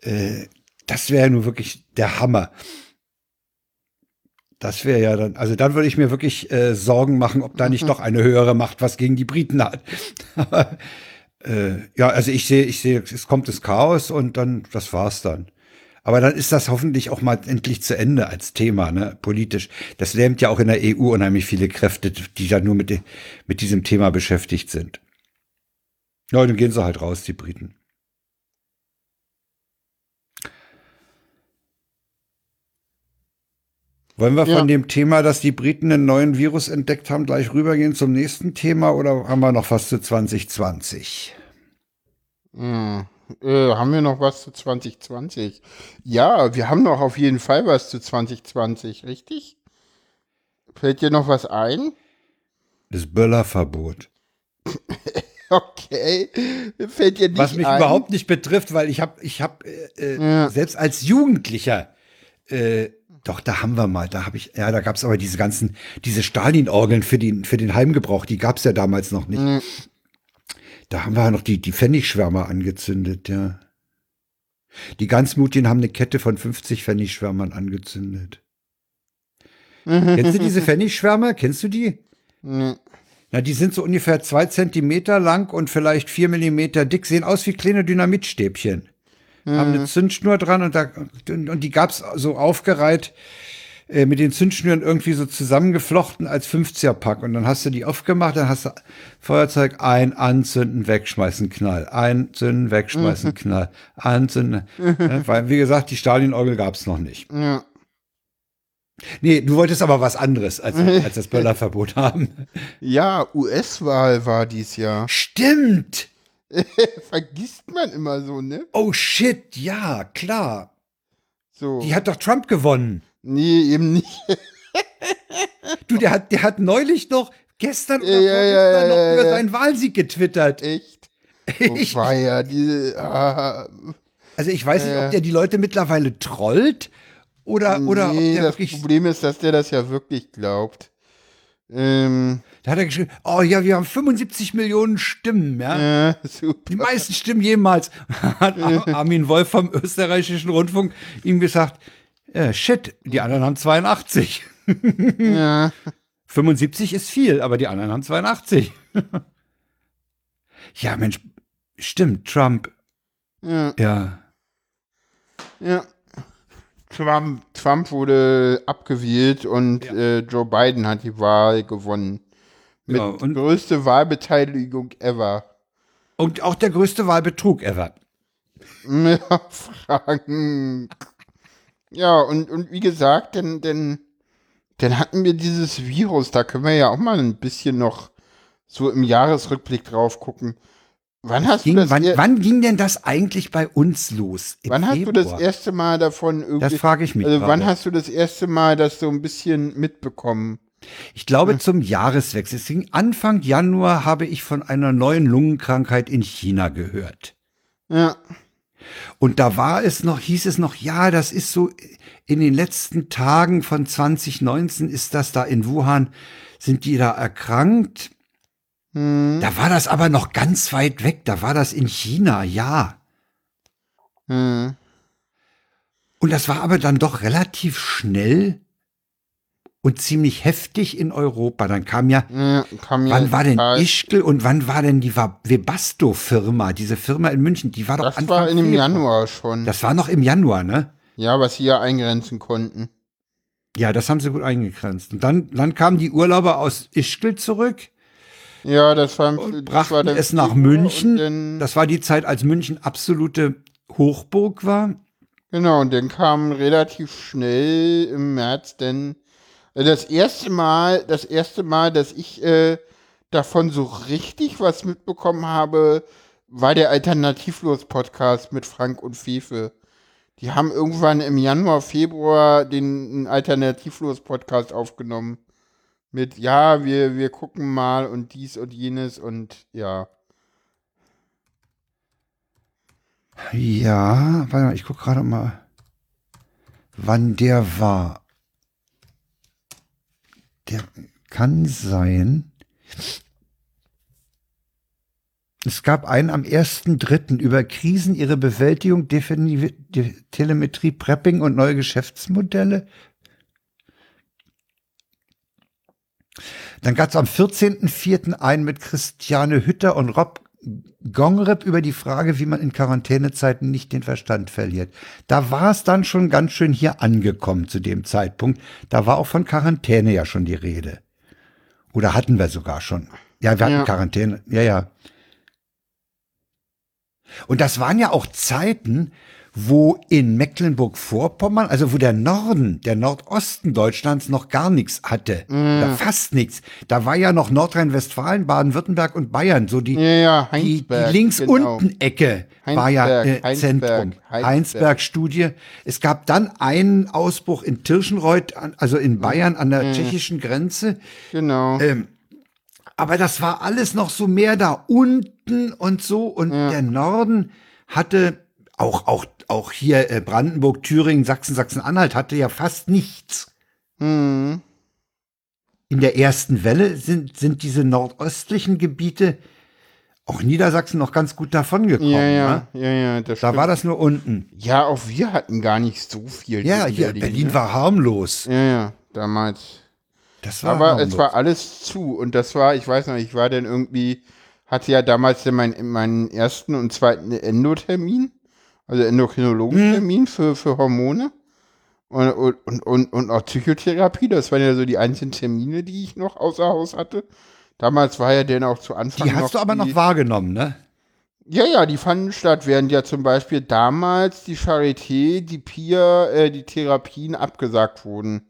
Speaker 1: äh, das wäre ja nun wirklich der Hammer. Das wäre ja dann, also dann würde ich mir wirklich äh, Sorgen machen, ob da nicht mhm. doch eine höhere Macht was gegen die Briten hat. aber äh, ja, also ich sehe, ich sehe, es kommt das Chaos und dann, das war's dann. Aber dann ist das hoffentlich auch mal endlich zu Ende als Thema, ne, politisch. Das lähmt ja auch in der EU unheimlich viele Kräfte, die da nur mit, mit diesem Thema beschäftigt sind. Ja, dann gehen sie halt raus, die Briten. Wollen wir ja. von dem Thema, dass die Briten einen neuen Virus entdeckt haben, gleich rübergehen zum nächsten Thema oder haben wir noch was zu 2020?
Speaker 2: Hm. Äh, haben wir noch was zu 2020? Ja, wir haben noch auf jeden Fall was zu 2020, richtig? Fällt dir noch was ein?
Speaker 1: Das Böllerverbot.
Speaker 2: okay. Fällt dir nicht
Speaker 1: Was mich
Speaker 2: ein?
Speaker 1: überhaupt nicht betrifft, weil ich habe, ich habe äh, äh, ja. selbst als Jugendlicher, äh, doch, da haben wir mal, da habe ich, ja, da gab es aber diese ganzen, diese Stalin-Orgeln für den, für den Heimgebrauch, die gab es ja damals noch nicht. Mhm. Da haben wir noch die, die Pfennigschwärmer angezündet, ja. Die Ganzmutien haben eine Kette von 50 Pfennigschwärmern angezündet. Kennst du diese Pfennigschwärmer? Kennst du die? Nee. Na, die sind so ungefähr zwei Zentimeter lang und vielleicht vier Millimeter dick, sehen aus wie kleine Dynamitstäbchen. Mhm. Haben eine Zündschnur dran und, da, und die gab's so aufgereiht äh, mit den Zündschnüren irgendwie so zusammengeflochten als 50er-Pack. Und dann hast du die aufgemacht, dann hast du Feuerzeug ein, anzünden, wegschmeißen, Knall. Einzünden, wegschmeißen, mhm. Knall. Anzünden. Mhm. weil, wie gesagt, die Stalin-Orgel gab es noch nicht. Ja. Nee, du wolltest aber was anderes als, als das Böllerverbot haben.
Speaker 2: Ja, US-Wahl war dies Jahr.
Speaker 1: Stimmt!
Speaker 2: Vergisst man immer so, ne?
Speaker 1: Oh shit, ja, klar. So. Die hat doch Trump gewonnen.
Speaker 2: Nee, eben nicht.
Speaker 1: du, der hat, der hat neulich noch, gestern
Speaker 2: oder ja, ja, ja,
Speaker 1: noch über seinen Wahlsieg getwittert.
Speaker 2: Echt? Ich, war ja diese. Ah.
Speaker 1: Also ich weiß nicht, ob der die Leute mittlerweile trollt oder,
Speaker 2: nee,
Speaker 1: oder ob
Speaker 2: der das Problem ist, dass der das ja wirklich glaubt. Ähm,
Speaker 1: da hat er geschrieben, oh ja, wir haben 75 Millionen Stimmen, ja. ja super. Die meisten Stimmen jemals. Hat Armin Wolf vom österreichischen Rundfunk ihm gesagt, äh, shit, die anderen haben 82. ja. 75 ist viel, aber die anderen haben 82. ja, Mensch, stimmt, Trump.
Speaker 2: Ja.
Speaker 1: Ja.
Speaker 2: Ja. Trump, Trump wurde abgewählt und ja. äh, Joe Biden hat die Wahl gewonnen. Mit ja, größte Wahlbeteiligung ever.
Speaker 1: Und auch der größte Wahlbetrug ever.
Speaker 2: Ja, Frank. Ja, und, und wie gesagt, denn, denn, dann hatten wir dieses Virus, da können wir ja auch mal ein bisschen noch so im Jahresrückblick drauf gucken. Wann hast
Speaker 1: ging,
Speaker 2: du das
Speaker 1: wann, wann, ging denn das eigentlich bei uns los?
Speaker 2: wann Februar? hast du das erste Mal davon irgendwie?
Speaker 1: Das frage ich mich.
Speaker 2: Also wann hast du das erste Mal das so ein bisschen mitbekommen?
Speaker 1: Ich glaube hm. zum Jahreswechsel. Deswegen Anfang Januar habe ich von einer neuen Lungenkrankheit in China gehört.
Speaker 2: Ja.
Speaker 1: Und da war es noch, hieß es noch, ja, das ist so in den letzten Tagen von 2019 ist das da in Wuhan, sind die da erkrankt.
Speaker 2: Hm.
Speaker 1: Da war das aber noch ganz weit weg, da war das in China, ja.
Speaker 2: Hm.
Speaker 1: Und das war aber dann doch relativ schnell und ziemlich heftig in Europa. Dann kam ja,
Speaker 2: ja kam
Speaker 1: wann war denn Ischgl und wann war denn die Webasto-Firma, diese Firma in München, die war doch
Speaker 2: Das Anfang war im. Januar schon.
Speaker 1: Das war noch im Januar, ne?
Speaker 2: Ja, was sie ja eingrenzen konnten.
Speaker 1: Ja, das haben sie gut eingegrenzt. Und dann, dann kamen die Urlauber aus Ischgl zurück.
Speaker 2: Ja, das war,
Speaker 1: und brachten war es nach München. Das war die Zeit, als München absolute Hochburg war.
Speaker 2: Genau, und dann kam relativ schnell im März denn das erste Mal, das erste Mal, dass ich äh, davon so richtig was mitbekommen habe, war der Alternativlos-Podcast mit Frank und Fefe. Die haben irgendwann im Januar, Februar den Alternativlos-Podcast aufgenommen. Mit, ja, wir, wir gucken mal und dies und jenes und ja.
Speaker 1: Ja, warte mal, ich gucke gerade mal, wann der war. Der kann sein. Es gab einen am 1.3. über Krisen, ihre Bewältigung, Definiv De Telemetrie, Prepping und neue Geschäftsmodelle. Dann gab es am 14.04. einen mit Christiane Hütter und Rob Gongrip über die Frage, wie man in Quarantänezeiten nicht den Verstand verliert. Da war es dann schon ganz schön hier angekommen zu dem Zeitpunkt. Da war auch von Quarantäne ja schon die Rede. Oder hatten wir sogar schon. Ja, wir hatten ja. Quarantäne. Ja, ja. Und das waren ja auch Zeiten, wo in Mecklenburg-Vorpommern, also wo der Norden, der Nordosten Deutschlands noch gar nichts hatte, mm. oder fast nichts. Da war ja noch Nordrhein-Westfalen, Baden-Württemberg und Bayern, so die,
Speaker 2: ja, ja,
Speaker 1: die, die links-unten-Ecke genau. war ja äh, Heinsberg, Zentrum. Heinsberg-Studie. Es gab dann einen Ausbruch in Tirschenreuth, also in Bayern an der mm. tschechischen Grenze.
Speaker 2: Genau.
Speaker 1: Ähm, aber das war alles noch so mehr da unten und so und ja. der Norden hatte auch, auch, auch hier äh, Brandenburg, Thüringen, Sachsen, Sachsen-Anhalt hatte ja fast nichts.
Speaker 2: Mhm.
Speaker 1: In der ersten Welle sind, sind diese nordöstlichen Gebiete, auch Niedersachsen, noch ganz gut davon gekommen. Ja,
Speaker 2: ja, ne? ja, ja.
Speaker 1: da stimmt. war das nur unten.
Speaker 2: Ja, auch wir hatten gar nicht so viel.
Speaker 1: Ja, hier, Berlin, Berlin ne? war harmlos.
Speaker 2: Ja, ja, damals.
Speaker 1: Das war
Speaker 2: Aber harmlos. es war alles zu und das war, ich weiß noch, ich war dann irgendwie, hatte ja damals meinen, meinen ersten und zweiten Endotermin also Endokrinologentermin hm. für, für Hormone und, und, und, und auch Psychotherapie. Das waren ja so die einzigen Termine, die ich noch außer Haus hatte. Damals war ja denn auch zu Anfang.
Speaker 1: Die hast du aber die, noch wahrgenommen, ne?
Speaker 2: Ja, ja, die fanden statt, während ja zum Beispiel damals die Charité, die PIA, äh, die Therapien abgesagt wurden.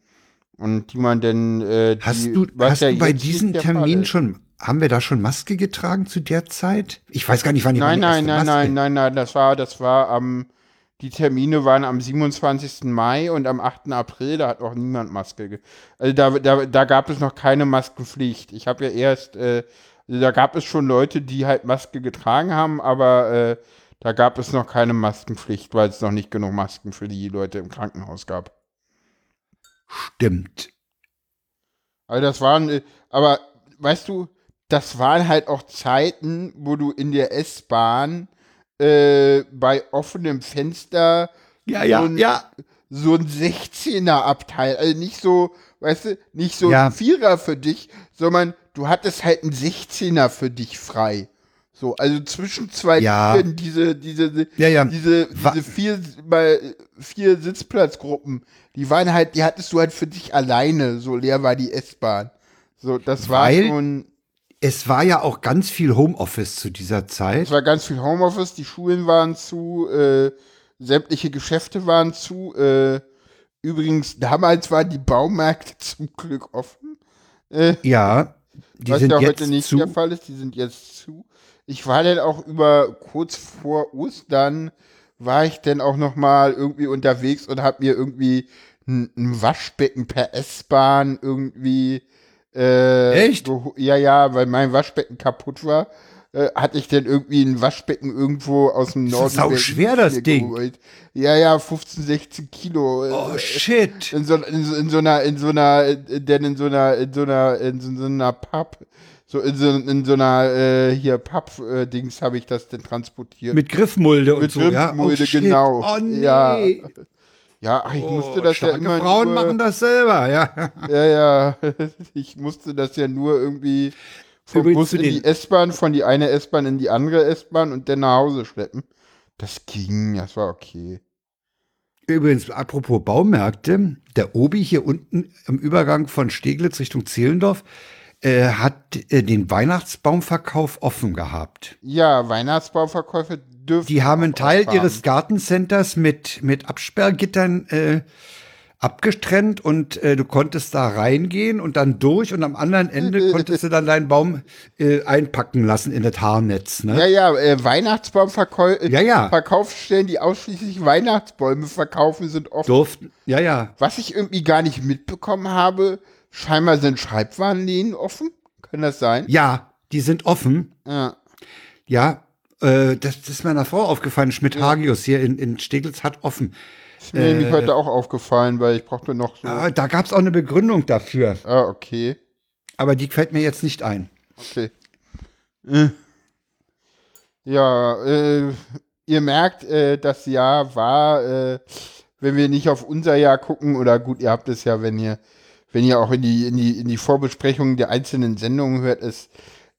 Speaker 2: Und die man denn. Äh, die,
Speaker 1: hast du, hast ja du bei diesen Terminen schon haben wir da schon Maske getragen zu der Zeit? Ich weiß gar nicht, wann ich
Speaker 2: Nein, nein, nein, nein, nein, nein, das war, das war am, die Termine waren am 27. Mai und am 8. April, da hat auch niemand Maske. Also da, da, da gab es noch keine Maskenpflicht. Ich habe ja erst, äh, also da gab es schon Leute, die halt Maske getragen haben, aber äh, da gab es noch keine Maskenpflicht, weil es noch nicht genug Masken für die Leute im Krankenhaus gab.
Speaker 1: Stimmt.
Speaker 2: Also das waren, äh, aber weißt du, das waren halt auch Zeiten, wo du in der S-Bahn äh, bei offenem Fenster
Speaker 1: ja, ja,
Speaker 2: so ein,
Speaker 1: ja.
Speaker 2: so ein 16er Abteil, also nicht so, weißt du, nicht so
Speaker 1: ja.
Speaker 2: ein Vierer für dich, sondern du hattest halt ein 16er für dich frei. So, also zwischen zwei
Speaker 1: ja.
Speaker 2: Türen, diese, diese,
Speaker 1: ja, ja.
Speaker 2: diese, diese vier, bei, vier Sitzplatzgruppen, die waren halt, die hattest du halt für dich alleine, so leer war die S-Bahn. So, das war
Speaker 1: Weil
Speaker 2: schon.
Speaker 1: Es war ja auch ganz viel Homeoffice zu dieser Zeit.
Speaker 2: Es war ganz viel Homeoffice, die Schulen waren zu, äh, sämtliche Geschäfte waren zu. Äh, übrigens, damals waren die Baumärkte zum Glück offen. Äh,
Speaker 1: ja, die
Speaker 2: was
Speaker 1: sind
Speaker 2: ja heute nicht
Speaker 1: zu.
Speaker 2: der Fall ist, die sind jetzt zu. Ich war dann auch über kurz vor Ostern war ich dann auch noch mal irgendwie unterwegs und habe mir irgendwie ein, ein Waschbecken per S-Bahn irgendwie äh,
Speaker 1: Echt?
Speaker 2: Ja, ja, weil mein Waschbecken kaputt war. Äh, hatte ich denn irgendwie ein Waschbecken irgendwo aus dem Norden?
Speaker 1: Das ist sau schwer, das Ding.
Speaker 2: Geholt. Ja, ja, 15, 16 Kilo.
Speaker 1: Oh, shit.
Speaker 2: In so, in, so, in so einer, in so einer, denn in so einer, in so einer, in so, einer Papp, so in so, in so einer, äh, hier Papp-Dings habe ich das denn transportiert.
Speaker 1: Mit Griffmulde und
Speaker 2: Mit
Speaker 1: so, ja?
Speaker 2: Griffmulde,
Speaker 1: oh, shit.
Speaker 2: genau.
Speaker 1: Oh, nee.
Speaker 2: Ja. Ja, ach, ich musste
Speaker 1: Oh,
Speaker 2: das ja immer
Speaker 1: Frauen
Speaker 2: nur,
Speaker 1: machen das selber, ja.
Speaker 2: Ja, ja. Ich musste das ja nur irgendwie vom
Speaker 1: Übrigens
Speaker 2: Bus in die S-Bahn, von die eine S-Bahn in die andere S-Bahn und dann nach Hause schleppen. Das ging, das war okay.
Speaker 1: Übrigens, apropos Baumärkte, der Obi hier unten im Übergang von Steglitz Richtung Zehlendorf äh, hat äh, den Weihnachtsbaumverkauf offen gehabt.
Speaker 2: Ja, Weihnachtsbauverkäufe dürfen.
Speaker 1: Die haben einen Teil
Speaker 2: ausfahren.
Speaker 1: ihres Gartencenters mit, mit Absperrgittern äh, abgestrennt und äh, du konntest da reingehen und dann durch und am anderen Ende konntest du dann deinen Baum äh, einpacken lassen in das Haarnetz. Ne?
Speaker 2: Ja, ja, äh, Weihnachtsbaumverkäufe,
Speaker 1: Ja, ja.
Speaker 2: Verkaufsstellen, die ausschließlich Weihnachtsbäume verkaufen, sind offen.
Speaker 1: Durften, ja, ja.
Speaker 2: Was ich irgendwie gar nicht mitbekommen habe, scheinbar sind Schreibwarenläden offen. Kann das sein?
Speaker 1: Ja, die sind offen.
Speaker 2: Ja.
Speaker 1: Ja, äh, das, das ist meiner Frau aufgefallen. Schmidt-Hagius hier in, in Steglitz hat offen.
Speaker 2: Ist mir nämlich heute auch aufgefallen, weil ich brauchte noch so.
Speaker 1: Ah, da gab es auch eine Begründung dafür.
Speaker 2: Ah, okay.
Speaker 1: Aber die fällt mir jetzt nicht ein.
Speaker 2: Okay. Äh. Ja, äh, ihr merkt, äh, das Jahr war, äh, wenn wir nicht auf unser Jahr gucken, oder gut, ihr habt es ja, wenn ihr, wenn ihr auch in die, in die, in die Vorbesprechungen der einzelnen Sendungen hört, es,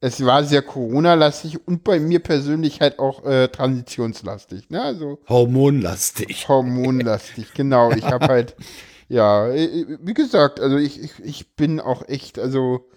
Speaker 2: es war sehr Corona-lastig und bei mir persönlich halt auch äh, transitionslastig. Ne? Also
Speaker 1: Hormonlastig.
Speaker 2: hormonlastig, genau. Ich habe halt, ja, äh, wie gesagt, also ich, ich, ich bin auch echt, also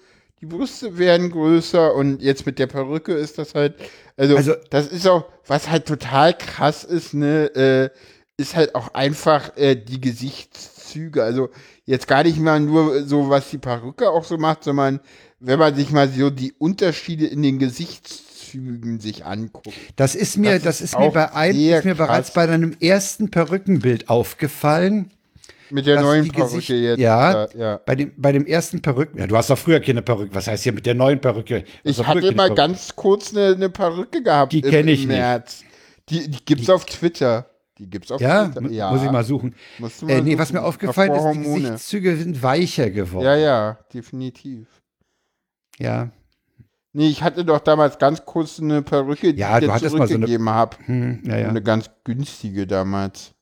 Speaker 2: die Brüste werden größer und jetzt mit der Perücke ist das halt, also,
Speaker 1: Also-
Speaker 2: das ist auch, was halt total krass ist, ne, äh, ist halt auch einfach äh, die Gesichtszüge. Also jetzt gar nicht mal nur so, was die Perücke auch so macht, sondern wenn man sich mal so die Unterschiede in den Gesichtszügen sich anguckt.
Speaker 1: Das ist mir,
Speaker 2: Das
Speaker 1: das,
Speaker 2: ist
Speaker 1: ist mir bei ein, ist mir bereits bei deinem ersten Perückenbild aufgefallen.
Speaker 2: Mit der neuen
Speaker 1: die
Speaker 2: Perücke
Speaker 1: Gesicht-
Speaker 2: jetzt.
Speaker 1: Ja,
Speaker 2: ja.
Speaker 1: Bei dem, bei dem ersten Perücken. Ja, du hast doch früher keine Perücke. Was heißt hier mit der neuen Perücke? Hast
Speaker 2: Ich hatte mal ganz kurz eine, eine Perücke gehabt.
Speaker 1: Die
Speaker 2: im-
Speaker 1: kenn ich
Speaker 2: im
Speaker 1: nicht.
Speaker 2: März. Die, die gibt's auf Twitter. Die gibt's auf
Speaker 1: Ja, mu- muss ich mal suchen.
Speaker 2: Musst
Speaker 1: Äh, nee, was
Speaker 2: suchen.
Speaker 1: mir aufgefallen ist, die. Gesichtszüge sind weicher geworden.
Speaker 2: Ja, ja, definitiv.
Speaker 1: ja.
Speaker 2: Nee, ich hatte doch damals ganz kurz eine Perücke, die
Speaker 1: Ja,
Speaker 2: ich dir
Speaker 1: mal so
Speaker 2: zurückgegeben habe.
Speaker 1: Hm, ja, ja.
Speaker 2: Eine ganz günstige damals.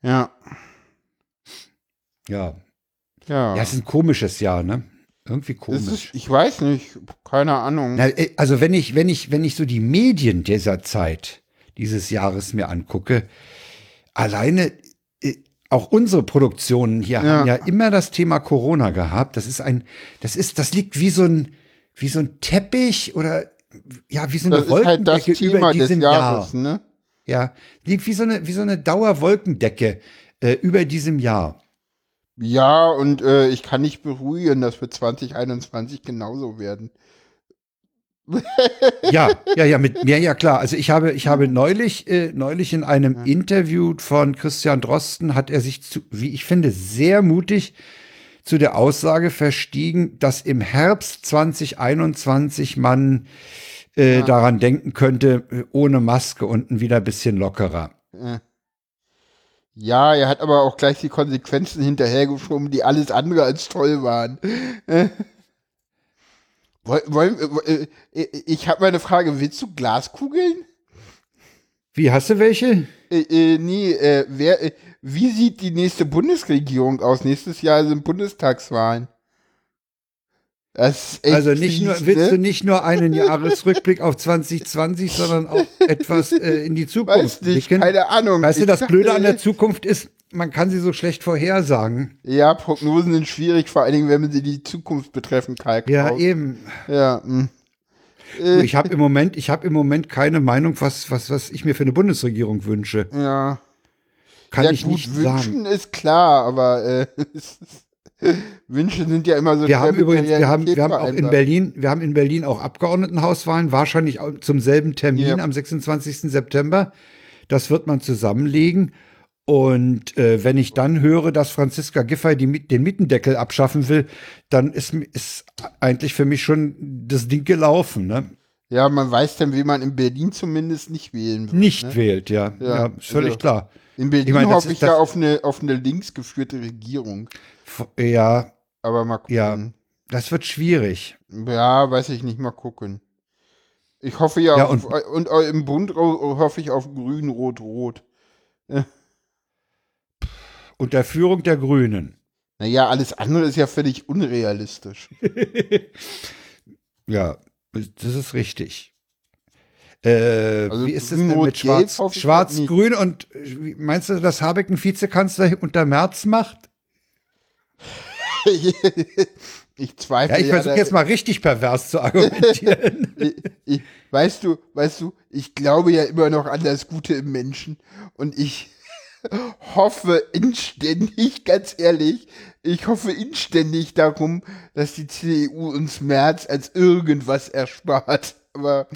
Speaker 2: Ja,
Speaker 1: ja.
Speaker 2: ja.
Speaker 1: Ja, es ist ein komisches Jahr, ne? Irgendwie komisch.
Speaker 2: ist, ich weiß nicht, keine Ahnung.
Speaker 1: Na, äh, also wenn ich, wenn ich, wenn ich so die Medien dieser Zeit dieses Jahres mir angucke, alleine äh, auch unsere Produktionen hier
Speaker 2: Ja.
Speaker 1: haben ja immer das Thema Corona gehabt. Das ist ein, das ist, das liegt wie so ein, wie so ein Teppich oder ja, wie so eine
Speaker 2: das ist halt das
Speaker 1: Wolkendecke
Speaker 2: Thema
Speaker 1: über diesem
Speaker 2: Jahres,
Speaker 1: Jahr.
Speaker 2: ne?
Speaker 1: Ja, liegt wie so eine, wie so eine Dauerwolkendecke äh, über diesem Jahr.
Speaker 2: Ja, und äh, ich kann nicht beruhigen, dass wir 2021 genauso werden.
Speaker 1: ja, ja, ja, mit mir, ja klar. Also ich habe, ich habe neulich, äh, neulich in einem ja. Interview von Christian Drosten hat er sich zu, wie ich finde, sehr mutig zu der Aussage verstiegen, dass im Herbst 2021 man äh, ja. daran denken könnte, äh, ohne Maske unten wieder ein bisschen lockerer.
Speaker 2: Ja, er hat aber auch gleich die Konsequenzen hinterhergeschoben, die alles andere als toll waren. Wollen, äh, äh, ich habe mal eine Frage. Willst du Glaskugeln?
Speaker 1: Wie, hast du welche?
Speaker 2: Äh, äh, nee, äh, wer, äh, wie sieht die nächste Bundesregierung aus? Nächstes Jahr sind Bundestagswahlen.
Speaker 1: Also nicht nur, willst ne? du nicht nur einen Jahresrückblick auf 2020, sondern auch etwas äh, in die Zukunft
Speaker 2: Weiß nicht, keine Ahnung.
Speaker 1: Weißt du, das Blöde an der Zukunft ist, man kann sie so schlecht vorhersagen.
Speaker 2: Ja, Prognosen sind schwierig, vor allen Dingen, wenn man sie die Zukunft betreffen, Kalk.
Speaker 1: Ja, eben.
Speaker 2: Ja. Mh.
Speaker 1: Hm. Ich habe im Moment, ich habe im Moment keine Meinung, was, was, was ich mir für eine Bundesregierung wünsche.
Speaker 2: Ja.
Speaker 1: Kann ja, ich gut, nicht
Speaker 2: wünschen
Speaker 1: sagen.
Speaker 2: ist klar, aber äh, Wünsche sind ja immer so.
Speaker 1: Wir haben übrigens, wir haben, wir haben auch in Berlin, wir haben in Berlin auch Abgeordnetenhauswahlen, wahrscheinlich zum selben Termin ja. am 26. September. Das wird man zusammenlegen. Und äh, wenn ich dann höre, dass Franziska Giffey die, den Mietendeckel abschaffen will, dann ist, ist eigentlich für mich schon das Ding gelaufen. Ne?
Speaker 2: Ja, man weiß dann, wie man in Berlin zumindest nicht wählen
Speaker 1: wird. Nicht ne? wählt, ja. Ja, ja völlig also, klar.
Speaker 2: In Berlin ich mein, hoffe ich ja auf eine, auf eine links geführte Regierung.
Speaker 1: Ja.
Speaker 2: Aber mal gucken.
Speaker 1: Ja, das wird schwierig.
Speaker 2: Ja, weiß ich nicht, mal gucken. Ich hoffe ja, ja
Speaker 1: und,
Speaker 2: auf, und, und im Bund hoffe ich auf grün, rot, rot.
Speaker 1: Unter Führung der Grünen.
Speaker 2: Naja, alles andere ist ja völlig unrealistisch.
Speaker 1: ja, das ist richtig. Äh, also wie ist es denn mit Schwarz, Schwarz-Grün und meinst du, dass Habeck einen Vizekanzler unter März macht?
Speaker 2: ich zweifle.
Speaker 1: Ja, ich versuche ja, jetzt mal richtig pervers zu argumentieren.
Speaker 2: ich, ich, weißt du, weißt du, ich glaube ja immer noch an das Gute im Menschen und ich hoffe inständig, ganz ehrlich, ich hoffe inständig darum, dass die CDU uns März als irgendwas erspart. Aber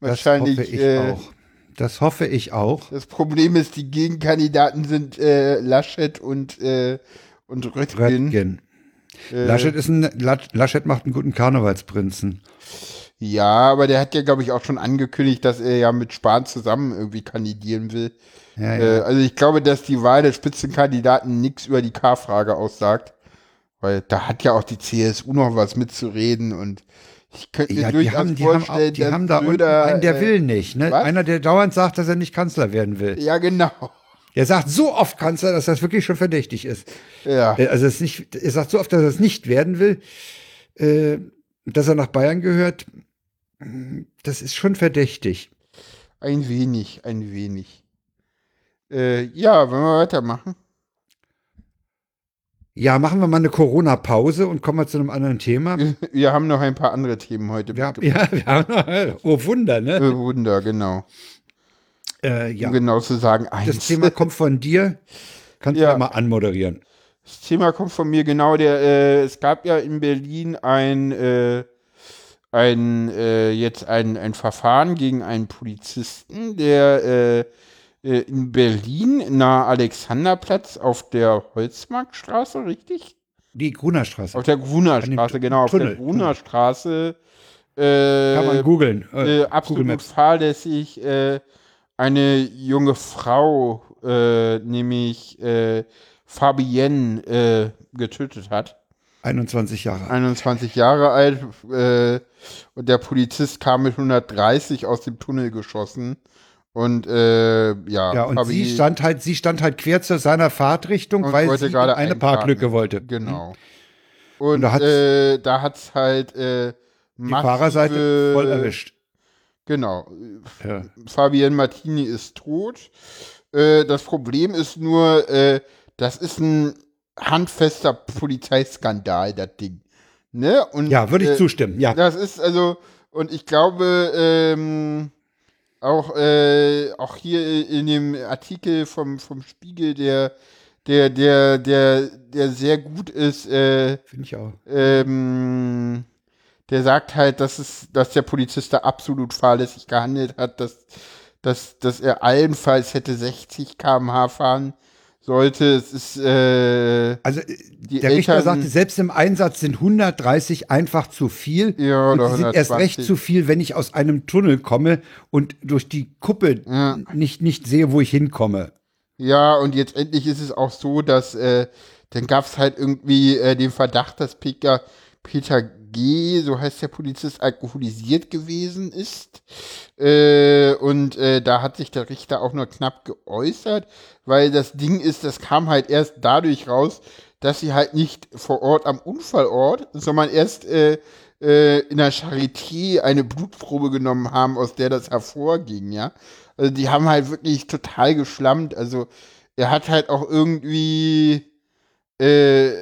Speaker 2: wahrscheinlich.
Speaker 1: Das hoffe ich äh, auch. Das hoffe ich auch.
Speaker 2: Das Problem ist, die Gegenkandidaten sind äh, Laschet und, äh, und Röttgen. Röttgen.
Speaker 1: Äh, Laschet, ist ein, Laschet macht einen guten Karnevalsprinzen.
Speaker 2: Ja, aber der hat ja, glaube ich, auch schon angekündigt, dass er ja mit Spahn zusammen irgendwie kandidieren will. Ja, ja. Äh, also ich glaube, dass die Wahl der Spitzenkandidaten nichts über die K-Frage aussagt. Weil da hat ja auch die CSU noch was mitzureden und ich könnte mir ja, durchaus
Speaker 1: haben, die
Speaker 2: vorstellen,
Speaker 1: haben, auch, die haben da Blöder, einen, der äh, will nicht. Ne? Einer, der dauernd sagt, dass er nicht Kanzler werden will.
Speaker 2: Ja, genau.
Speaker 1: Er sagt so oft Kanzler, dass das wirklich schon verdächtig ist.
Speaker 2: Ja.
Speaker 1: Äh, also es nicht, er sagt so oft, dass er es nicht werden will, äh, dass er nach Bayern gehört. Das ist schon verdächtig.
Speaker 2: Ein wenig, ein wenig. Äh, ja, wollen wir weitermachen?
Speaker 1: Ja, machen wir mal eine Corona-Pause und kommen wir zu einem anderen Thema.
Speaker 2: Wir haben noch ein paar andere Themen heute.
Speaker 1: Wir haben, ja, wir haben noch, oh Wunder, ne?
Speaker 2: Oh Wunder, genau.
Speaker 1: Äh, ja.
Speaker 2: Um genau zu sagen,
Speaker 1: eins. Das Thema kommt von dir. Kannst ja. du mal anmoderieren?
Speaker 2: Das Thema kommt von mir, genau. Der, äh, es gab ja in Berlin ein, äh, ein äh, jetzt ein, ein Verfahren gegen einen Polizisten, der äh, äh, in Berlin, nahe Alexanderplatz auf der Holzmarktstraße, richtig?
Speaker 1: Die Grunerstraße.
Speaker 2: Auf der Grunerstraße, genau, auf Tunnel. der Grunerstraße.
Speaker 1: Kann man googeln.
Speaker 2: Äh, absolut Google fahrlässig eine junge Frau, äh, nämlich Fabienne, getötet hat.
Speaker 1: 21 Jahre
Speaker 2: 21 Jahre alt. und der Polizist kam mit 130 aus dem Tunnel geschossen. Und äh, ja,
Speaker 1: ja und sie stand halt, sie stand halt quer zu seiner Fahrtrichtung, weil sie eine einparken. Parklücke wollte.
Speaker 2: Genau. Und, und da, hat's, äh, da hat's halt äh,
Speaker 1: die Fahrerseite voll erwischt.
Speaker 2: Genau. Ja. Fabienne Martini ist tot. Äh, das Problem ist nur, äh, das ist ein handfester Polizeiskandal, das Ding. Ne? Und,
Speaker 1: ja, würde ich äh, zustimmen, ja.
Speaker 2: Das ist also, und ich glaube, ähm, auch, äh, auch hier in dem Artikel vom, vom Spiegel, der, der, der, der, der sehr gut ist. Äh,
Speaker 1: Finde ich auch.
Speaker 2: Ähm, der sagt halt, dass es, dass der Polizist da absolut fahrlässig gehandelt hat, dass, dass, dass er allenfalls hätte 60 km/h fahren sollte. Es ist äh,
Speaker 1: also der Eltern, Richter sagte, selbst im Einsatz sind 130 einfach zu viel.
Speaker 2: Ja,
Speaker 1: oder und sie sind erst recht zu viel, wenn ich aus einem Tunnel komme und durch die Kuppe
Speaker 2: ja.
Speaker 1: nicht, nicht sehe, wo ich hinkomme.
Speaker 2: Ja, und jetzt endlich ist es auch so, dass äh, dann gab es halt irgendwie äh, den Verdacht, dass Peter, Peter G., so heißt der Polizist, alkoholisiert gewesen ist. Äh, und äh, da hat sich der Richter auch nur knapp geäußert, weil das Ding ist, das kam halt erst dadurch raus, dass sie halt nicht vor Ort am Unfallort, sondern erst äh, äh, in der Charité eine Blutprobe genommen haben, aus der das hervorging, ja. Also die haben halt wirklich total geschlammt. Also er hat halt auch irgendwie, äh,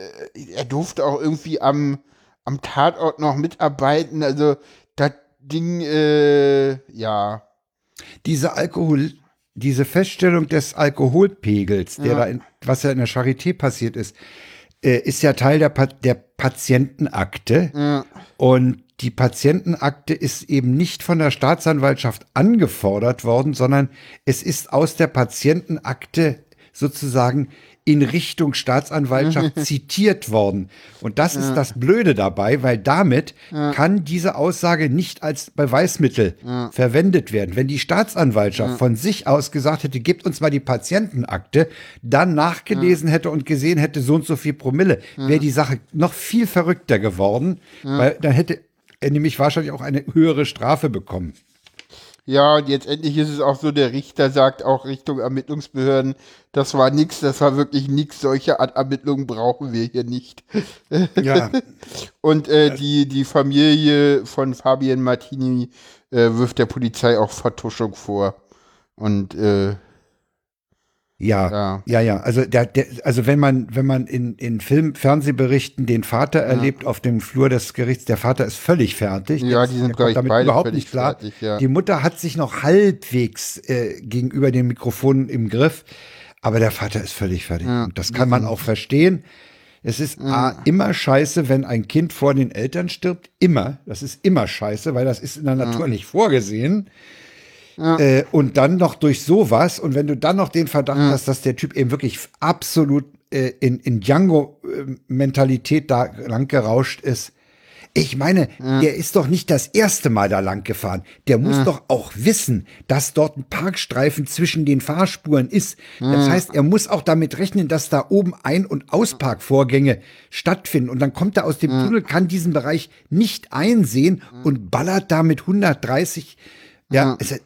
Speaker 2: er durfte auch irgendwie am, am Tatort noch mitarbeiten. Also das Ding, äh, ja.
Speaker 1: Diese Alkohol, diese Feststellung des Alkoholpegels, der ja. da in, was ja in der Charité passiert ist, äh, ist ja Teil der, pa der Patientenakte.
Speaker 2: Ja.
Speaker 1: Und die Patientenakte ist eben nicht von der Staatsanwaltschaft angefordert worden, sondern es ist aus der Patientenakte sozusagen in Richtung Staatsanwaltschaft zitiert worden. Und das ist das Blöde dabei, weil damit
Speaker 2: ja.
Speaker 1: kann diese Aussage nicht als Beweismittel
Speaker 2: ja.
Speaker 1: verwendet werden. Wenn die Staatsanwaltschaft ja. von sich aus gesagt hätte, gebt uns mal die Patientenakte, dann nachgelesen hätte und gesehen hätte, so und so viel Promille, wäre die Sache noch viel verrückter geworden, weil dann hätte er nämlich wahrscheinlich auch eine höhere Strafe bekommen.
Speaker 2: Ja, und jetzt endlich ist es auch so, der Richter sagt auch Richtung Ermittlungsbehörden, das war nichts, das war wirklich nichts, solche Art Ermittlungen brauchen wir hier nicht.
Speaker 1: Ja.
Speaker 2: und äh, die, die Familie von Fabian Martini äh, wirft der Polizei auch Vertuschung vor. Und äh,
Speaker 1: ja, ja, ja, ja. Also, der, der, also wenn man, wenn man in, in Film, Fernsehberichten den Vater ja. erlebt auf dem Flur des Gerichts, der Vater ist völlig fertig.
Speaker 2: Ja, die sind, glaube ich, damit beide überhaupt nicht klar. Fertig, ja.
Speaker 1: Die Mutter hat sich noch halbwegs äh, gegenüber den Mikrofonen im Griff, aber der Vater ist völlig fertig. Und das kann man auch verstehen. Es ist A, immer scheiße, wenn ein Kind vor den Eltern stirbt. Immer. Das ist immer scheiße, weil das ist in der Natur nicht vorgesehen. Ja. Äh, und dann noch durch sowas, und wenn du dann noch den Verdacht ja. hast, dass der Typ eben wirklich absolut äh, in, in Django-Mentalität da lang gerauscht ist, ich meine, ja. der ist doch nicht das erste Mal da lang gefahren. Der muss ja. doch auch wissen, dass dort ein Parkstreifen zwischen den Fahrspuren ist. Ja. Das heißt, er muss auch damit rechnen, dass da oben Ein- und Ausparkvorgänge stattfinden. Und dann kommt er aus dem Tunnel, kann diesen Bereich nicht einsehen und ballert da mit 130. Ja, es,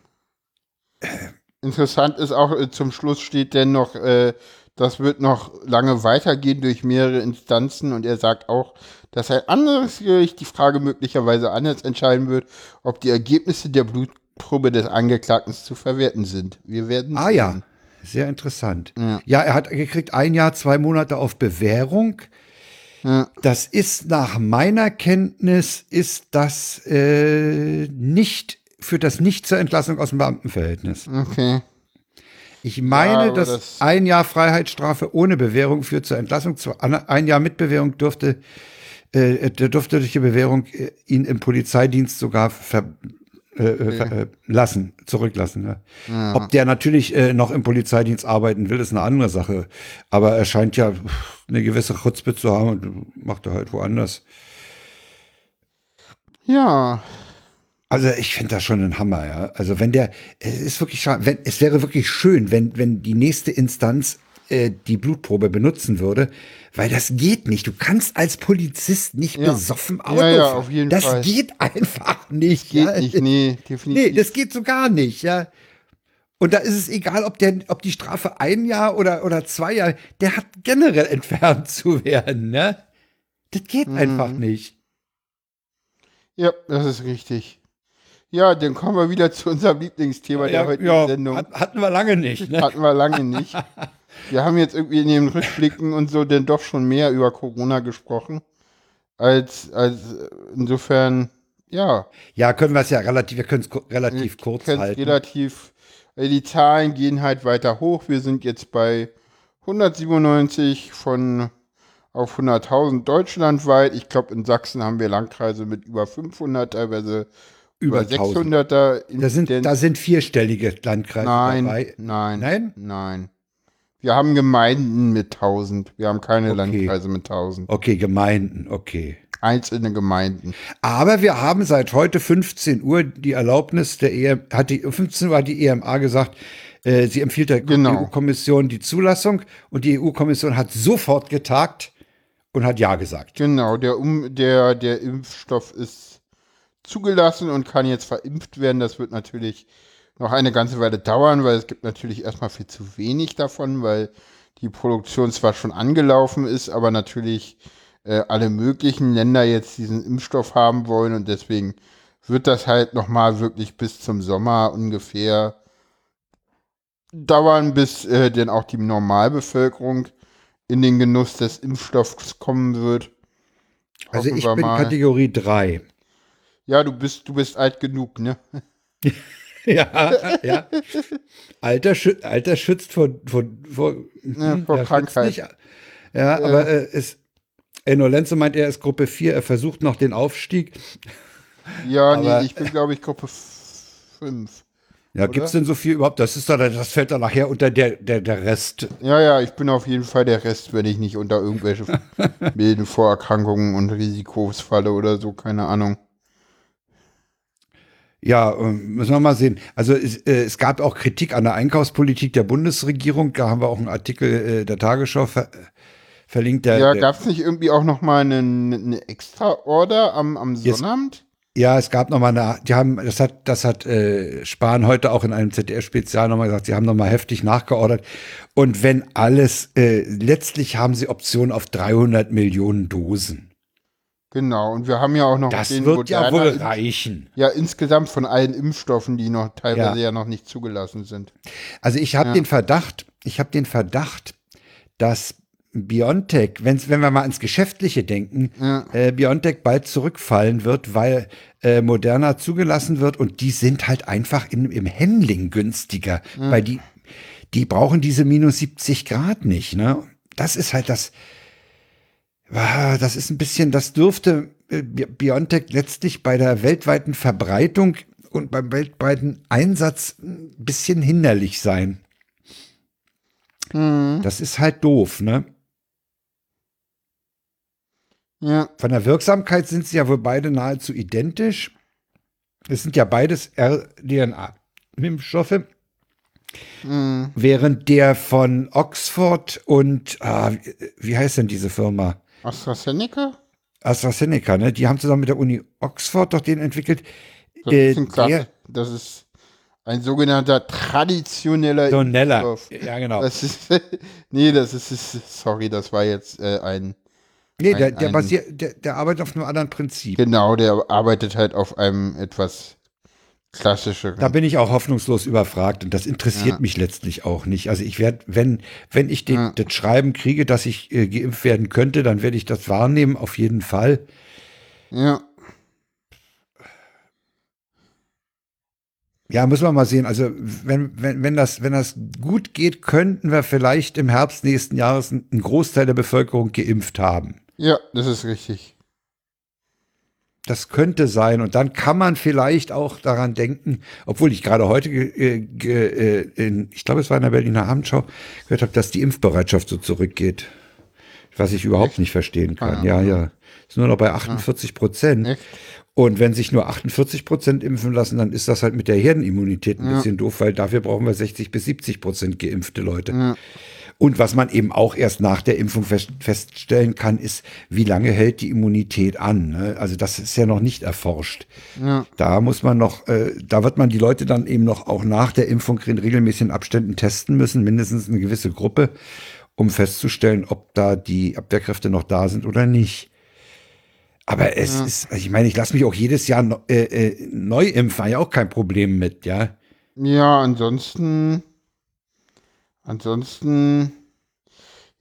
Speaker 2: Interessant ist auch, äh, zum Schluss steht denn noch, äh, das wird noch lange weitergehen durch mehrere Instanzen und er sagt auch, dass ein anderes Gericht die Frage möglicherweise anders entscheiden wird, ob die Ergebnisse der Blutprobe des Angeklagten zu verwerten sind. Wir werden
Speaker 1: Ah sehen. ja, sehr interessant. Ja. ja. er hat gekriegt ein Jahr, zwei Monate auf Bewährung. Ja. Das ist nach meiner Kenntnis ist das äh, nicht führt das nicht zur Entlassung aus dem Beamtenverhältnis.
Speaker 2: Okay.
Speaker 1: Ich meine, ja, dass das ein Jahr Freiheitsstrafe ohne Bewährung führt zur Entlassung. Ein Jahr mit Bewährung dürfte, äh, dürfte durch die Bewährung äh, ihn im Polizeidienst sogar ver, äh, äh okay. äh, lassen, zurücklassen. Ja. Ja. Ob der natürlich äh, noch im Polizeidienst arbeiten will, ist eine andere Sache. Aber er scheint ja eine gewisse Chutzpe zu haben und macht er halt woanders.
Speaker 2: Ja,
Speaker 1: also ich finde das schon ein Hammer, ja. Also wenn der, es ist wirklich schade, wenn, es wäre wirklich schön, wenn, wenn die nächste Instanz äh, die Blutprobe benutzen würde, weil das geht nicht. Du kannst als Polizist nicht ja. besoffen
Speaker 2: Auto ja, ja, auf jeden
Speaker 1: das
Speaker 2: Fall.
Speaker 1: geht einfach nicht.
Speaker 2: Geht ja. nicht, nee,
Speaker 1: definitiv. Nee, das geht so gar nicht, ja. Und da ist es egal, ob, der, ob die Strafe ein Jahr oder, oder zwei Jahre, der hat generell entfernt zu werden, ne? Das geht mhm. einfach nicht.
Speaker 2: Ja, das ist richtig. Ja, dann kommen wir wieder zu unserem Lieblingsthema ja, der heutigen ja, Sendung.
Speaker 1: Hatten wir lange nicht. Ne?
Speaker 2: Hatten wir lange nicht. wir haben jetzt irgendwie in den Rückblicken und so denn doch schon mehr über Corona gesprochen. Als, als insofern, ja.
Speaker 1: Ja, können wir es ja relativ, wir können es relativ wir kurz halten.
Speaker 2: Relativ, die Zahlen gehen halt weiter hoch. Wir sind jetzt bei 197 von auf 100.000 deutschlandweit. Ich glaube, in Sachsen haben wir Landkreise mit über 500, teilweise über, über 600er.
Speaker 1: Da sind, da sind vierstellige Landkreise
Speaker 2: nein, dabei. Nein, nein, nein. Wir haben Gemeinden mit 1000. Wir haben keine okay. Landkreise mit 1000.
Speaker 1: Okay, Gemeinden, okay.
Speaker 2: Einzelne Gemeinden.
Speaker 1: Aber wir haben seit heute 15 Uhr die Erlaubnis der EM, hat die 15 Uhr hat die EMA gesagt, äh, sie empfiehlt der genau. EU-Kommission die Zulassung und die EU-Kommission hat sofort getagt und hat Ja gesagt.
Speaker 2: Genau, der, um, der, der Impfstoff ist zugelassen und kann jetzt verimpft werden. Das wird natürlich noch eine ganze Weile dauern, weil es gibt natürlich erstmal viel zu wenig davon, weil die Produktion zwar schon angelaufen ist, aber natürlich äh, alle möglichen Länder jetzt diesen Impfstoff haben wollen und deswegen wird das halt nochmal wirklich bis zum Sommer ungefähr dauern, bis äh, denn auch die Normalbevölkerung in den Genuss des Impfstoffs kommen wird.
Speaker 1: Also ich bin mal. Kategorie 3.
Speaker 2: Ja, du bist, du bist alt genug, ne?
Speaker 1: ja, ja. Alter, schü Alter schützt vor, vor, vor,
Speaker 2: ja, hm, vor Krankheit.
Speaker 1: Ja, ja, aber äh, es, Enno Lenze meint, er ist Gruppe 4, er versucht noch den Aufstieg.
Speaker 2: Ja, aber, nee, ich bin, glaube ich, Gruppe 5.
Speaker 1: Ja, gibt es denn so viel überhaupt? Das ist da, das fällt dann nachher unter der, der, der Rest.
Speaker 2: Ja, ja, ich bin auf jeden Fall der Rest, wenn ich nicht unter irgendwelche milden Vorerkrankungen und Risikos falle oder so, keine Ahnung.
Speaker 1: Ja, ähm, müssen wir mal sehen. Also es, äh, es gab auch Kritik an der Einkaufspolitik der Bundesregierung. Da haben wir auch einen Artikel äh, der Tagesschau ver verlinkt. Der,
Speaker 2: ja, gab es nicht irgendwie auch noch mal eine, eine Extra-Order am, am Sonnabend?
Speaker 1: Ja, es gab noch mal eine, die haben, das hat, das hat äh, Spahn heute auch in einem ZDF-Spezial nochmal gesagt, sie haben nochmal heftig nachgeordert. Und wenn alles, äh, letztlich haben sie Optionen auf 300 Millionen Dosen.
Speaker 2: Genau, und wir haben ja auch noch
Speaker 1: das den wird ja wohl reichen.
Speaker 2: Ja, insgesamt von allen Impfstoffen, die noch teilweise ja, ja noch nicht zugelassen sind.
Speaker 1: Also ich habe ja. den Verdacht, ich habe den Verdacht, dass Biontech, wenn's, wenn wir mal ans Geschäftliche denken, ja. äh, Biontech bald zurückfallen wird, weil äh, Moderna zugelassen wird und die sind halt einfach in, im Handling günstiger, weil die, die brauchen diese minus 70 Grad nicht. Ne? Das ist halt das, das ist ein bisschen, das dürfte äh, BioNTech letztlich bei der weltweiten Verbreitung und beim weltweiten Einsatz ein bisschen hinderlich sein. Mhm. Das ist halt doof, ne? Ja. Von der Wirksamkeit sind sie ja wohl beide nahezu identisch. Es sind ja beides RDNA-Impfstoffe. Mhm. Während der von Oxford und, ah, wie heißt denn diese Firma?
Speaker 2: AstraZeneca?
Speaker 1: AstraZeneca, ne? Die haben zusammen mit der Uni Oxford doch den entwickelt.
Speaker 2: Das äh, ist, ein der, das ist ein sogenannter traditioneller
Speaker 1: Doneller. Ja, genau.
Speaker 2: Das ist, nee, das ist, sorry, das war jetzt äh, ein.
Speaker 1: Nee, der, der, basiert, der, der arbeitet auf einem anderen Prinzip.
Speaker 2: Genau, der arbeitet halt auf einem etwas klassische.
Speaker 1: Da bin ich auch hoffnungslos überfragt und das interessiert ja. mich letztlich auch nicht. Also ich werde, wenn, wenn ich den, ja. das Schreiben kriege, dass ich äh, geimpft werden könnte, dann werde ich das wahrnehmen, auf jeden Fall.
Speaker 2: Ja.
Speaker 1: Ja, müssen wir mal sehen. Also, wenn, wenn, wenn, das, wenn das gut geht, könnten wir vielleicht im Herbst nächsten Jahres einen Großteil der Bevölkerung geimpft haben.
Speaker 2: Ja, das ist richtig.
Speaker 1: Das könnte sein. Und dann kann man vielleicht auch daran denken, obwohl ich gerade heute, äh, äh, in, ich glaube, es war in der Berliner Abendschau, gehört habe, dass die Impfbereitschaft so zurückgeht. Was ich überhaupt Echt? nicht verstehen kann. Ah, ja, ja. Ist nur noch bei 48 Prozent. Echt? Und wenn sich nur 48 Prozent impfen lassen, dann ist das halt mit der Herdenimmunität ein ja. bisschen doof, weil dafür brauchen wir 60 bis 70 Prozent geimpfte Leute. Ja. Und was man eben auch erst nach der Impfung fest, feststellen kann, ist, wie lange hält die Immunität an. Ne? Also das ist ja noch nicht erforscht. Ja. Da muss man noch, äh, da wird man die Leute dann eben noch auch nach der Impfung in regelmäßigen Abständen testen müssen, mindestens eine gewisse Gruppe, um festzustellen, ob da die Abwehrkräfte noch da sind oder nicht. Aber es ja. ist, ich meine, ich lasse mich auch jedes Jahr äh, äh, neu impfen, ja auch kein Problem mit, ja.
Speaker 2: Ja, ansonsten Ansonsten,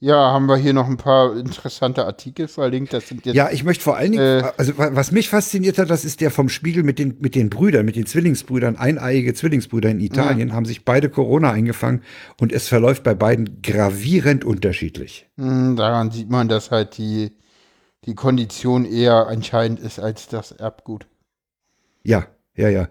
Speaker 2: Ja, haben wir hier noch ein paar interessante Artikel verlinkt. Das sind
Speaker 1: jetzt, ja, ich möchte vor allen Dingen, äh, also was mich fasziniert hat, das ist der vom Spiegel mit den, mit den Brüdern, mit den Zwillingsbrüdern, eineiige Zwillingsbrüder in Italien, ja. haben sich beide Corona eingefangen und es verläuft bei beiden gravierend unterschiedlich.
Speaker 2: Hm, daran sieht man, dass halt die, die Kondition eher entscheidend ist als das Erbgut.
Speaker 1: Ja, ja, ja.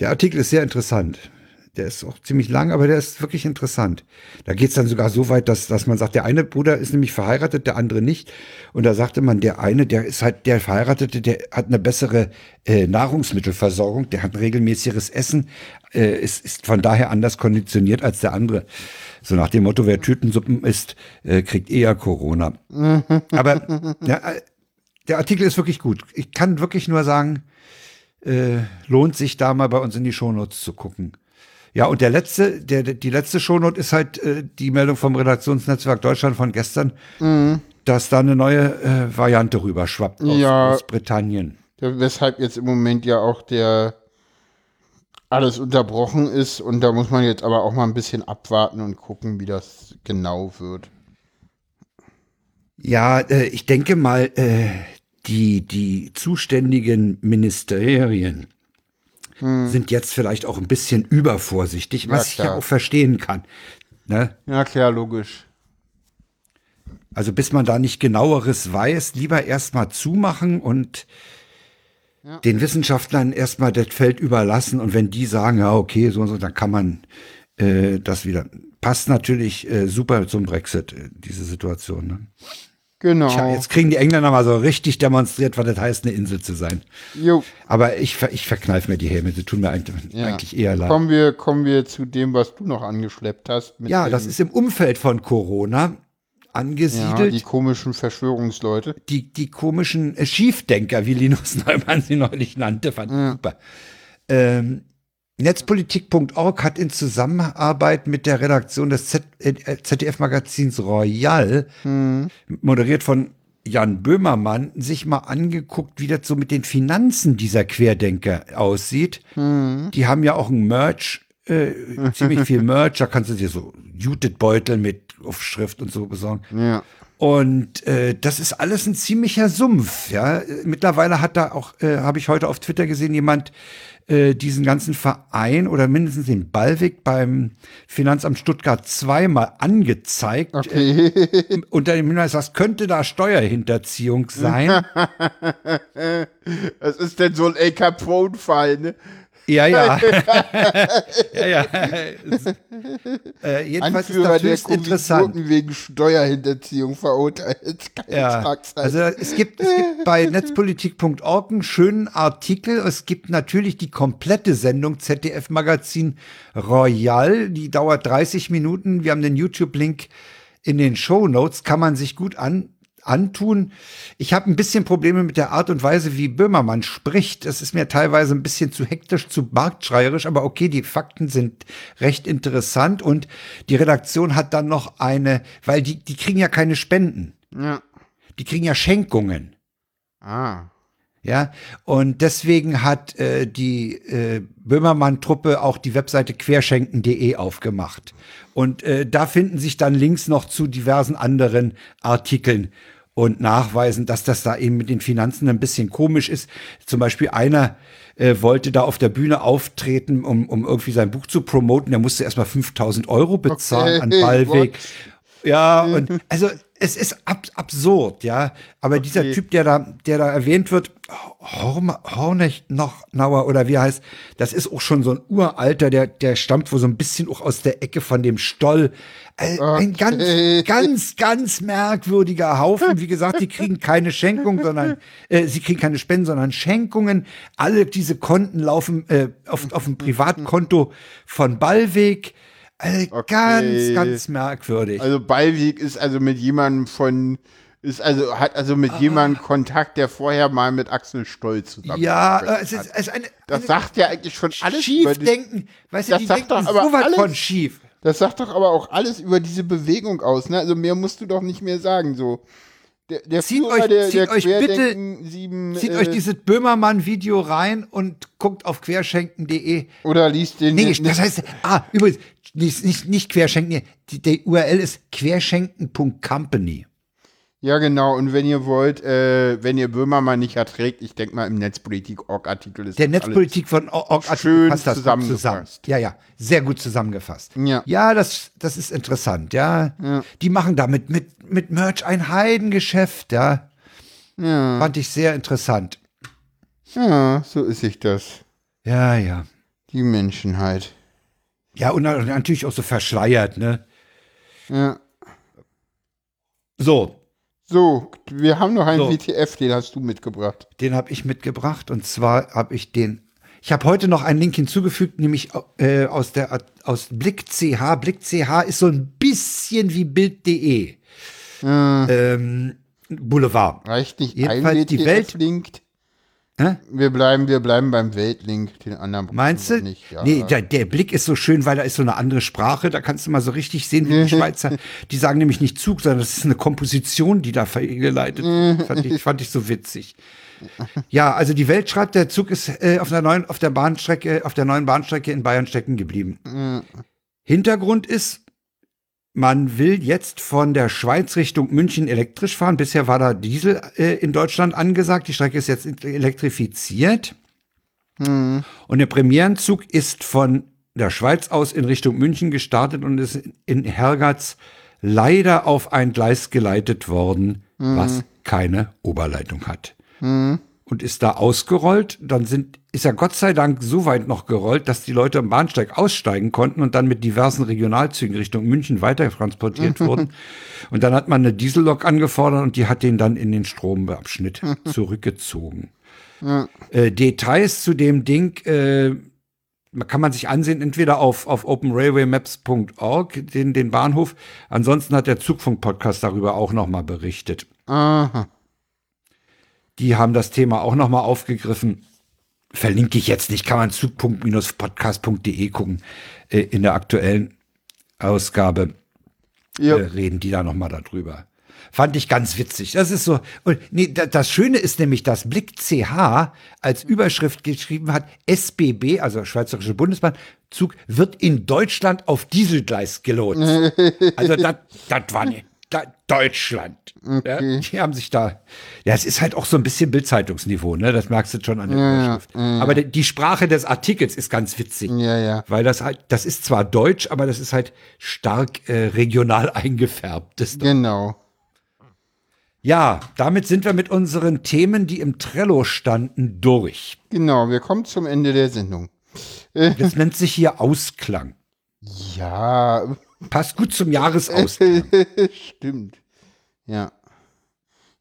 Speaker 1: Der Artikel ist sehr interessant. Der ist auch ziemlich lang, aber der ist wirklich interessant. Da geht es dann sogar so weit, dass, dass man sagt, der eine Bruder ist nämlich verheiratet, der andere nicht. Und da sagte man, der eine, der ist halt der Verheiratete, der hat eine bessere äh, Nahrungsmittelversorgung, der hat ein regelmäßiges Essen, äh, ist, ist von daher anders konditioniert als der andere. So nach dem Motto, wer Tütensuppen isst, äh, kriegt eher Corona. aber ja, äh, der Artikel ist wirklich gut. Ich kann wirklich nur sagen, äh, lohnt sich da mal bei uns in die Shownotes zu gucken. Ja, und der letzte, der, die letzte Shownote ist halt äh, die Meldung vom Redaktionsnetzwerk Deutschland von gestern, mhm. dass da eine neue äh, Variante rüberschwappt aus, ja, aus Britannien.
Speaker 2: Weshalb jetzt im Moment ja auch der alles unterbrochen ist und da muss man jetzt aber auch mal ein bisschen abwarten und gucken, wie das genau wird.
Speaker 1: Ja, äh, ich denke mal, äh, die, die zuständigen Ministerien hm. sind jetzt vielleicht auch ein bisschen übervorsichtig, was ja, ich ja auch verstehen kann. Ne?
Speaker 2: Ja, klar, logisch.
Speaker 1: Also bis man da nicht genaueres weiß, lieber erstmal zumachen und ja. den Wissenschaftlern erstmal das Feld überlassen und wenn die sagen, ja, okay, so und so, dann kann man äh, das wieder. Passt natürlich äh, super zum Brexit, äh, diese Situation. Ne?
Speaker 2: Genau.
Speaker 1: Tja, jetzt kriegen die Engländer mal so richtig demonstriert, was das heißt, eine Insel zu sein. Jo. Aber ich, ich verkneife mir die Helme, sie tun mir eigentlich, ja. eigentlich eher leid.
Speaker 2: Kommen wir, kommen wir zu dem, was du noch angeschleppt hast.
Speaker 1: ja, das ist im Umfeld von Corona angesiedelt. Ja,
Speaker 2: die komischen Verschwörungsleute.
Speaker 1: Die, die komischen äh, Schiefdenker, wie Linus Neumann sie neulich nannte, fand ja. super. Ähm, Netzpolitik.org hat in Zusammenarbeit mit der Redaktion des ZDF-Magazins äh, Royal, hm. moderiert von Jan Böhmermann, sich mal angeguckt, wie das so mit den Finanzen dieser Querdenker aussieht. Hm. Die haben ja auch ein Merch, äh, ziemlich viel Merch, da kannst du dir so Juted-Beutel mit Aufschrift und so besorgen. Ja. Und äh, das ist alles ein ziemlicher Sumpf. Ja, mittlerweile hat da auch, äh, habe ich heute auf Twitter gesehen, jemand äh, diesen ganzen Verein oder mindestens den Ballweg beim Finanzamt Stuttgart zweimal angezeigt. Okay. Äh, unter dem Hinweis, was könnte da Steuerhinterziehung sein?
Speaker 2: Was ist denn so ein El Capone-Fall, ne?
Speaker 1: Ja, ja. ja, ja.
Speaker 2: Äh, jedenfalls Anführer ist das höchst interessant. wegen Steuerhinterziehung verurteilt.
Speaker 1: Ja, also es gibt, es gibt bei netzpolitik.org einen schönen Artikel. Es gibt natürlich die komplette Sendung ZDF Magazin Royal. Die dauert 30 Minuten. Wir haben den YouTube-Link in den Show Notes. Kann man sich gut an antun. Ich habe ein bisschen Probleme mit der Art und Weise, wie Böhmermann spricht. Das ist mir teilweise ein bisschen zu hektisch, zu marktschreierisch, aber okay, die Fakten sind recht interessant und die Redaktion hat dann noch eine, weil die, die kriegen ja keine Spenden. Ja. Die kriegen ja Schenkungen. Ah. Ja, und deswegen hat äh, die äh, Böhmermann-Truppe auch die Webseite querschenken.de aufgemacht. Und äh, da finden sich dann Links noch zu diversen anderen Artikeln und nachweisen, dass das da eben mit den Finanzen ein bisschen komisch ist. Zum Beispiel einer äh, wollte da auf der Bühne auftreten, um, um irgendwie sein Buch zu promoten. Der musste erstmal 5000 Euro bezahlen okay, an Ballweg. What? Ja, und also es ist ab, absurd, ja. Aber okay. dieser Typ, der da, der da erwähnt wird, Hornecht noch Nauer oder wie heißt, das ist auch schon so ein Uralter, der, der stammt wohl so ein bisschen auch aus der Ecke von dem Stoll. Ein, okay. ganz, ganz, ganz merkwürdiger Haufen. Wie gesagt, die kriegen keine Schenkung, sondern äh, sie kriegen keine Spenden, sondern Schenkungen. Alle diese Konten laufen äh, auf, auf dem Privatkonto von Ballweg. Also okay. Ganz, ganz merkwürdig.
Speaker 2: Also Ballweg ist also mit jemandem von ist also hat also mit ah. jemandem Kontakt, der vorher mal mit Axel Stoll zusammen
Speaker 1: Ja, es ist, also eine,
Speaker 2: das eine sagt ja eigentlich schon alles
Speaker 1: schief denken, weißt du, die sagt denken doch aber so alles, von schief.
Speaker 2: Das sagt doch aber auch alles über diese Bewegung aus, ne? Also mehr musst du doch nicht mehr sagen so. Der, der
Speaker 1: zieht
Speaker 2: Führer
Speaker 1: euch,
Speaker 2: der,
Speaker 1: zieht
Speaker 2: der
Speaker 1: euch bitte,
Speaker 2: sieben,
Speaker 1: zieht
Speaker 2: äh,
Speaker 1: euch dieses Böhmermann-Video rein und guckt auf querschenken.de.
Speaker 2: oder liest den.
Speaker 1: Nee, das heißt, ah, übrigens, nicht, nicht, nicht querschenken, die, die URL ist querschenken.company.
Speaker 2: Ja, genau. Und wenn ihr wollt, äh, wenn ihr Böhmermann nicht erträgt, ich denke mal im Netzpolitik-Org-Artikel ist
Speaker 1: Der Netzpolitik von Org
Speaker 2: schön
Speaker 1: fasst das
Speaker 2: zusammengefasst.
Speaker 1: zusammen. Ja, ja, sehr gut zusammengefasst.
Speaker 2: Ja.
Speaker 1: ja das, das ist interessant, ja.
Speaker 2: Ja.
Speaker 1: Die machen damit mit, mit Merch ein Heidengeschäft, ja.
Speaker 2: Ja,
Speaker 1: Fand ich sehr interessant.
Speaker 2: ja, so ist sich das.
Speaker 1: Ja, ja.
Speaker 2: Die Menschenheit.
Speaker 1: Ja, und natürlich auch so verschleiert, ne?
Speaker 2: Ja.
Speaker 1: So,
Speaker 2: So, wir haben noch einen
Speaker 1: So.
Speaker 2: WTF, den hast du mitgebracht.
Speaker 1: den habe ich mitgebracht und zwar habe ich den. Ich habe heute noch einen Link hinzugefügt, nämlich äh, aus der aus Blick CH. Blick CH ist so ein bisschen wie Bild.de. Ähm, Boulevard.
Speaker 2: Reicht nicht
Speaker 1: Jedenfalls
Speaker 2: ein
Speaker 1: die
Speaker 2: WTF
Speaker 1: Welt-
Speaker 2: linkt?
Speaker 1: Hä?
Speaker 2: Wir bleiben, wir bleiben beim Weltlink, den anderen
Speaker 1: Meinst du?
Speaker 2: nicht. Ja.
Speaker 1: Nee, der, der Blick ist so schön, weil da ist so eine andere Sprache. Da kannst du mal so richtig sehen, wie die Schweizer. Die sagen nämlich nicht Zug, sondern das ist eine Komposition, die da vergeleitet wird. fand, ich, fand ich so witzig. Ja, also die Welt schreibt, der Zug ist äh, auf der neuen, auf der Bahnstrecke, auf der neuen Bahnstrecke in Bayern stecken geblieben. Hintergrund ist, man will jetzt von der Schweiz Richtung München elektrisch fahren. Bisher war da Diesel äh, in Deutschland angesagt. Die Strecke ist jetzt elektrifiziert. Und der Premierenzug ist von der Schweiz aus in Richtung München gestartet und ist in Hergatz leider auf ein Gleis geleitet worden, was keine Oberleitung hat. Und ist da ausgerollt. Dann sind, ist er Gott sei Dank so weit noch gerollt, dass die Leute am Bahnsteig aussteigen konnten und dann mit diversen Regionalzügen Richtung München weiter transportiert wurden. Und dann hat man eine Diesellok angefordert und die hat den dann in den Stromabschnitt zurückgezogen. Äh, Details zu dem Ding äh, kann man sich ansehen, entweder auf, auf openrailwaymaps.org, den, den Bahnhof. Ansonsten hat der Zugfunk-Podcast darüber auch nochmal berichtet.
Speaker 2: Aha.
Speaker 1: Die haben das Thema auch nochmal aufgegriffen. Verlinke ich jetzt nicht, kann man zug.podcast.de gucken. Äh, in der aktuellen Ausgabe
Speaker 2: Ja.
Speaker 1: äh, reden die da nochmal darüber. Fand ich ganz witzig. Das ist so. Und nee, da, das Schöne ist nämlich, dass Blick CH als Überschrift geschrieben hat, SBB, also Schweizerische Bundesbahn, Zug wird in Deutschland auf Dieselgleis gelotst. also das das war nicht. Deutschland. Ja, die haben sich da. Ja, es ist halt auch so ein bisschen Bildzeitungsniveau, ne? Das merkst du schon an der Überschrift. Aber die, Sprache des Artikels ist ganz witzig.
Speaker 2: Ja, ja.
Speaker 1: Weil das halt, das ist zwar Deutsch, aber das ist halt stark äh, regional eingefärbt.
Speaker 2: Genau.
Speaker 1: ja, damit sind wir mit unseren Themen, die im Trello standen, durch.
Speaker 2: Genau, wir kommen zum Ende der Sendung.
Speaker 1: Das nennt sich hier Ausklang.
Speaker 2: Ja,
Speaker 1: Passt gut zum Jahresausklang.
Speaker 2: stimmt. Ja.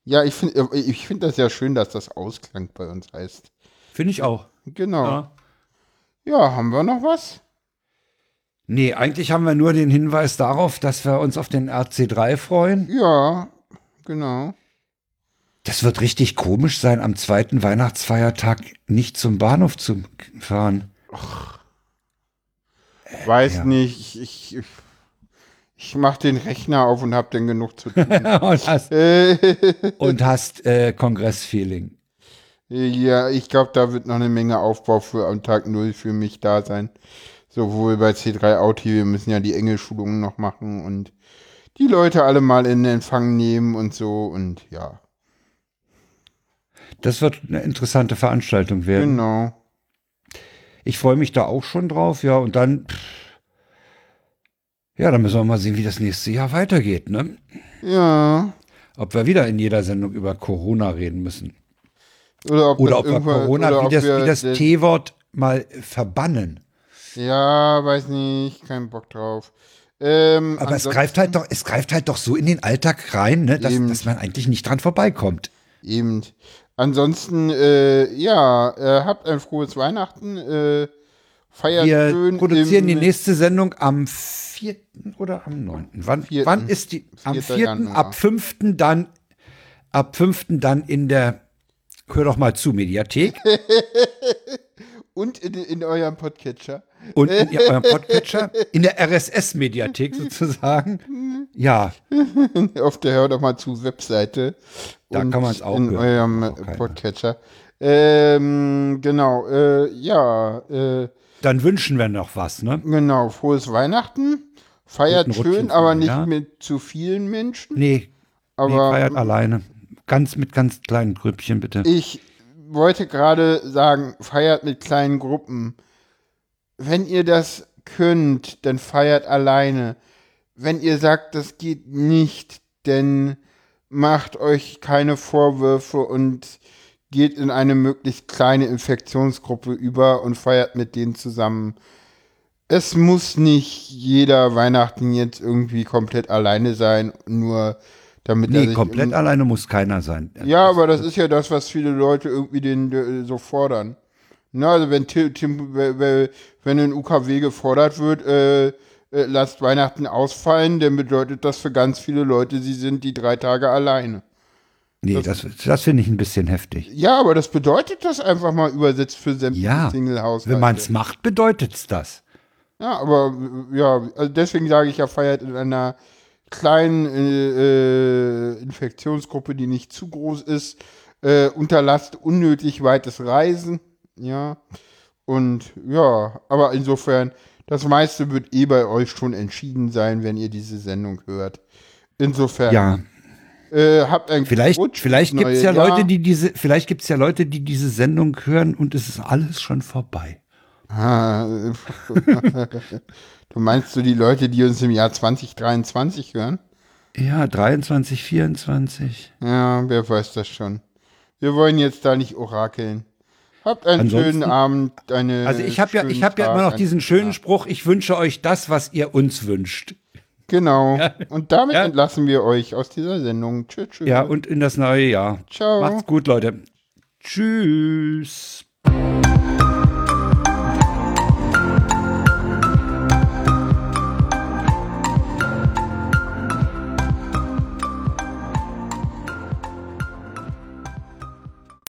Speaker 2: Ja, ich finde ich find das ja schön, dass das Ausklang bei uns heißt.
Speaker 1: Finde ich auch.
Speaker 2: Genau.
Speaker 1: Ja.
Speaker 2: Ja, haben wir noch was?
Speaker 1: Nee, eigentlich haben wir nur den Hinweis darauf, dass wir uns auf den RC3 freuen.
Speaker 2: Ja, genau.
Speaker 1: Das wird richtig komisch sein, am zweiten Weihnachtsfeiertag nicht zum Bahnhof zu fahren.
Speaker 2: Weiß
Speaker 1: ja.
Speaker 2: nicht, ich, ich, ich mache den Rechner auf und habe dann genug zu tun.
Speaker 1: und hast, und hast äh, Kongressfeeling.
Speaker 2: ja, ich glaube, da wird noch eine Menge Aufbau für am Tag null für mich da sein. Sowohl bei C3 Auti, wir müssen ja die Engelschulungen noch machen und die Leute alle mal in Empfang nehmen und so und ja,
Speaker 1: Das wird eine interessante Veranstaltung werden.
Speaker 2: genau.
Speaker 1: Ich freue mich da auch schon drauf, ja, und dann, pff, ja, dann müssen wir mal sehen, wie das nächste Jahr weitergeht, ne?
Speaker 2: Ja.
Speaker 1: Ob wir wieder in jeder Sendung über Corona reden müssen.
Speaker 2: Oder ob,
Speaker 1: Oder ob wir Corona, wie das, wie das T-Wort mal verbannen.
Speaker 2: Ja, weiß nicht, kein Bock drauf. Ähm,
Speaker 1: Aber es greift halt doch, es greift halt doch so in den Alltag rein, ne, dass, dass man eigentlich nicht dran vorbeikommt.
Speaker 2: Eben. Ansonsten, äh, ja, äh, habt ein frohes Weihnachten. Äh, feiert
Speaker 1: Wir
Speaker 2: schön.
Speaker 1: produzieren die nächste Sendung am 4. oder am 9. Wann,
Speaker 2: Vierten.
Speaker 1: wann ist die? Am
Speaker 2: 4.
Speaker 1: 4.
Speaker 2: Januar.
Speaker 1: ab 5. dann ab 5. dann in der Hör doch mal zu Mediathek
Speaker 2: Und in, in eurem Podcatcher.
Speaker 1: und in eurem Podcatcher in der RSS Mediathek sozusagen. Ja.
Speaker 2: Auf der Hör doch mal zu Webseite.
Speaker 1: Da kann man es auch
Speaker 2: in
Speaker 1: hören.
Speaker 2: eurem Podcatcher. Ähm, genau, äh, ja. Äh,
Speaker 1: Dann wünschen wir noch was, ne?
Speaker 2: Genau, frohes Weihnachten. Feiert schön, aber nicht ja. mit zu vielen Menschen.
Speaker 1: Nee, aber nee, feiert alleine. Ganz mit ganz kleinen Grüppchen, bitte.
Speaker 2: Ich wollte gerade sagen, feiert mit kleinen Gruppen. Wenn ihr das könnt, dann feiert alleine. Wenn ihr sagt, das geht nicht, dann macht euch keine Vorwürfe und geht in eine möglichst kleine Infektionsgruppe über und feiert mit denen zusammen. Es muss nicht jeder Weihnachten jetzt irgendwie komplett alleine sein, nur damit
Speaker 1: nee, komplett alleine muss keiner sein.
Speaker 2: Ja, aber das ist ja das, was viele Leute irgendwie den, so fordern. Na, also wenn, Tim, wenn in UKW gefordert wird, äh, äh, lasst Weihnachten ausfallen, dann bedeutet das für ganz viele Leute, sie sind die drei Tage alleine.
Speaker 1: Nee, das, das, das finde ich ein bisschen heftig.
Speaker 2: Ja, aber das bedeutet das einfach mal übersetzt für sämtliche
Speaker 1: ja,
Speaker 2: Single-Haushalte.
Speaker 1: Wenn man es macht, bedeutet es das.
Speaker 2: Ja, aber ja, also deswegen sage ich ja, feiert in einer kleinen äh, äh, Infektionsgruppe, die nicht zu groß ist, äh, unterlasst unnötig weites Reisen, ja. Und ja, aber insofern, das meiste wird eh bei euch schon entschieden sein, wenn ihr diese Sendung hört. Insofern.
Speaker 1: Ja.
Speaker 2: Äh, habt ein
Speaker 1: vielleicht vielleicht gibt es ja Jahr. Leute, die diese, vielleicht gibt es ja Leute, die diese Sendung hören und es ist alles schon vorbei.
Speaker 2: Ah, du meinst du die Leute, die uns im Jahr 2023 hören?
Speaker 1: Ja, 23, 24.
Speaker 2: Ja, wer weiß das schon. Wir wollen jetzt da nicht orakeln. Habt einen Ansonsten, schönen Abend, eine
Speaker 1: Also ich habe ja, ich habe ja immer noch diesen schönen Spruch, ich wünsche euch das, was ihr uns wünscht.
Speaker 2: Genau. Ja. Und damit ja. entlassen wir euch aus dieser Sendung.
Speaker 1: Tschüss, tschüss. Ja, und in das neue Jahr.
Speaker 2: Ciao.
Speaker 1: Macht's gut, Leute. Tschüss.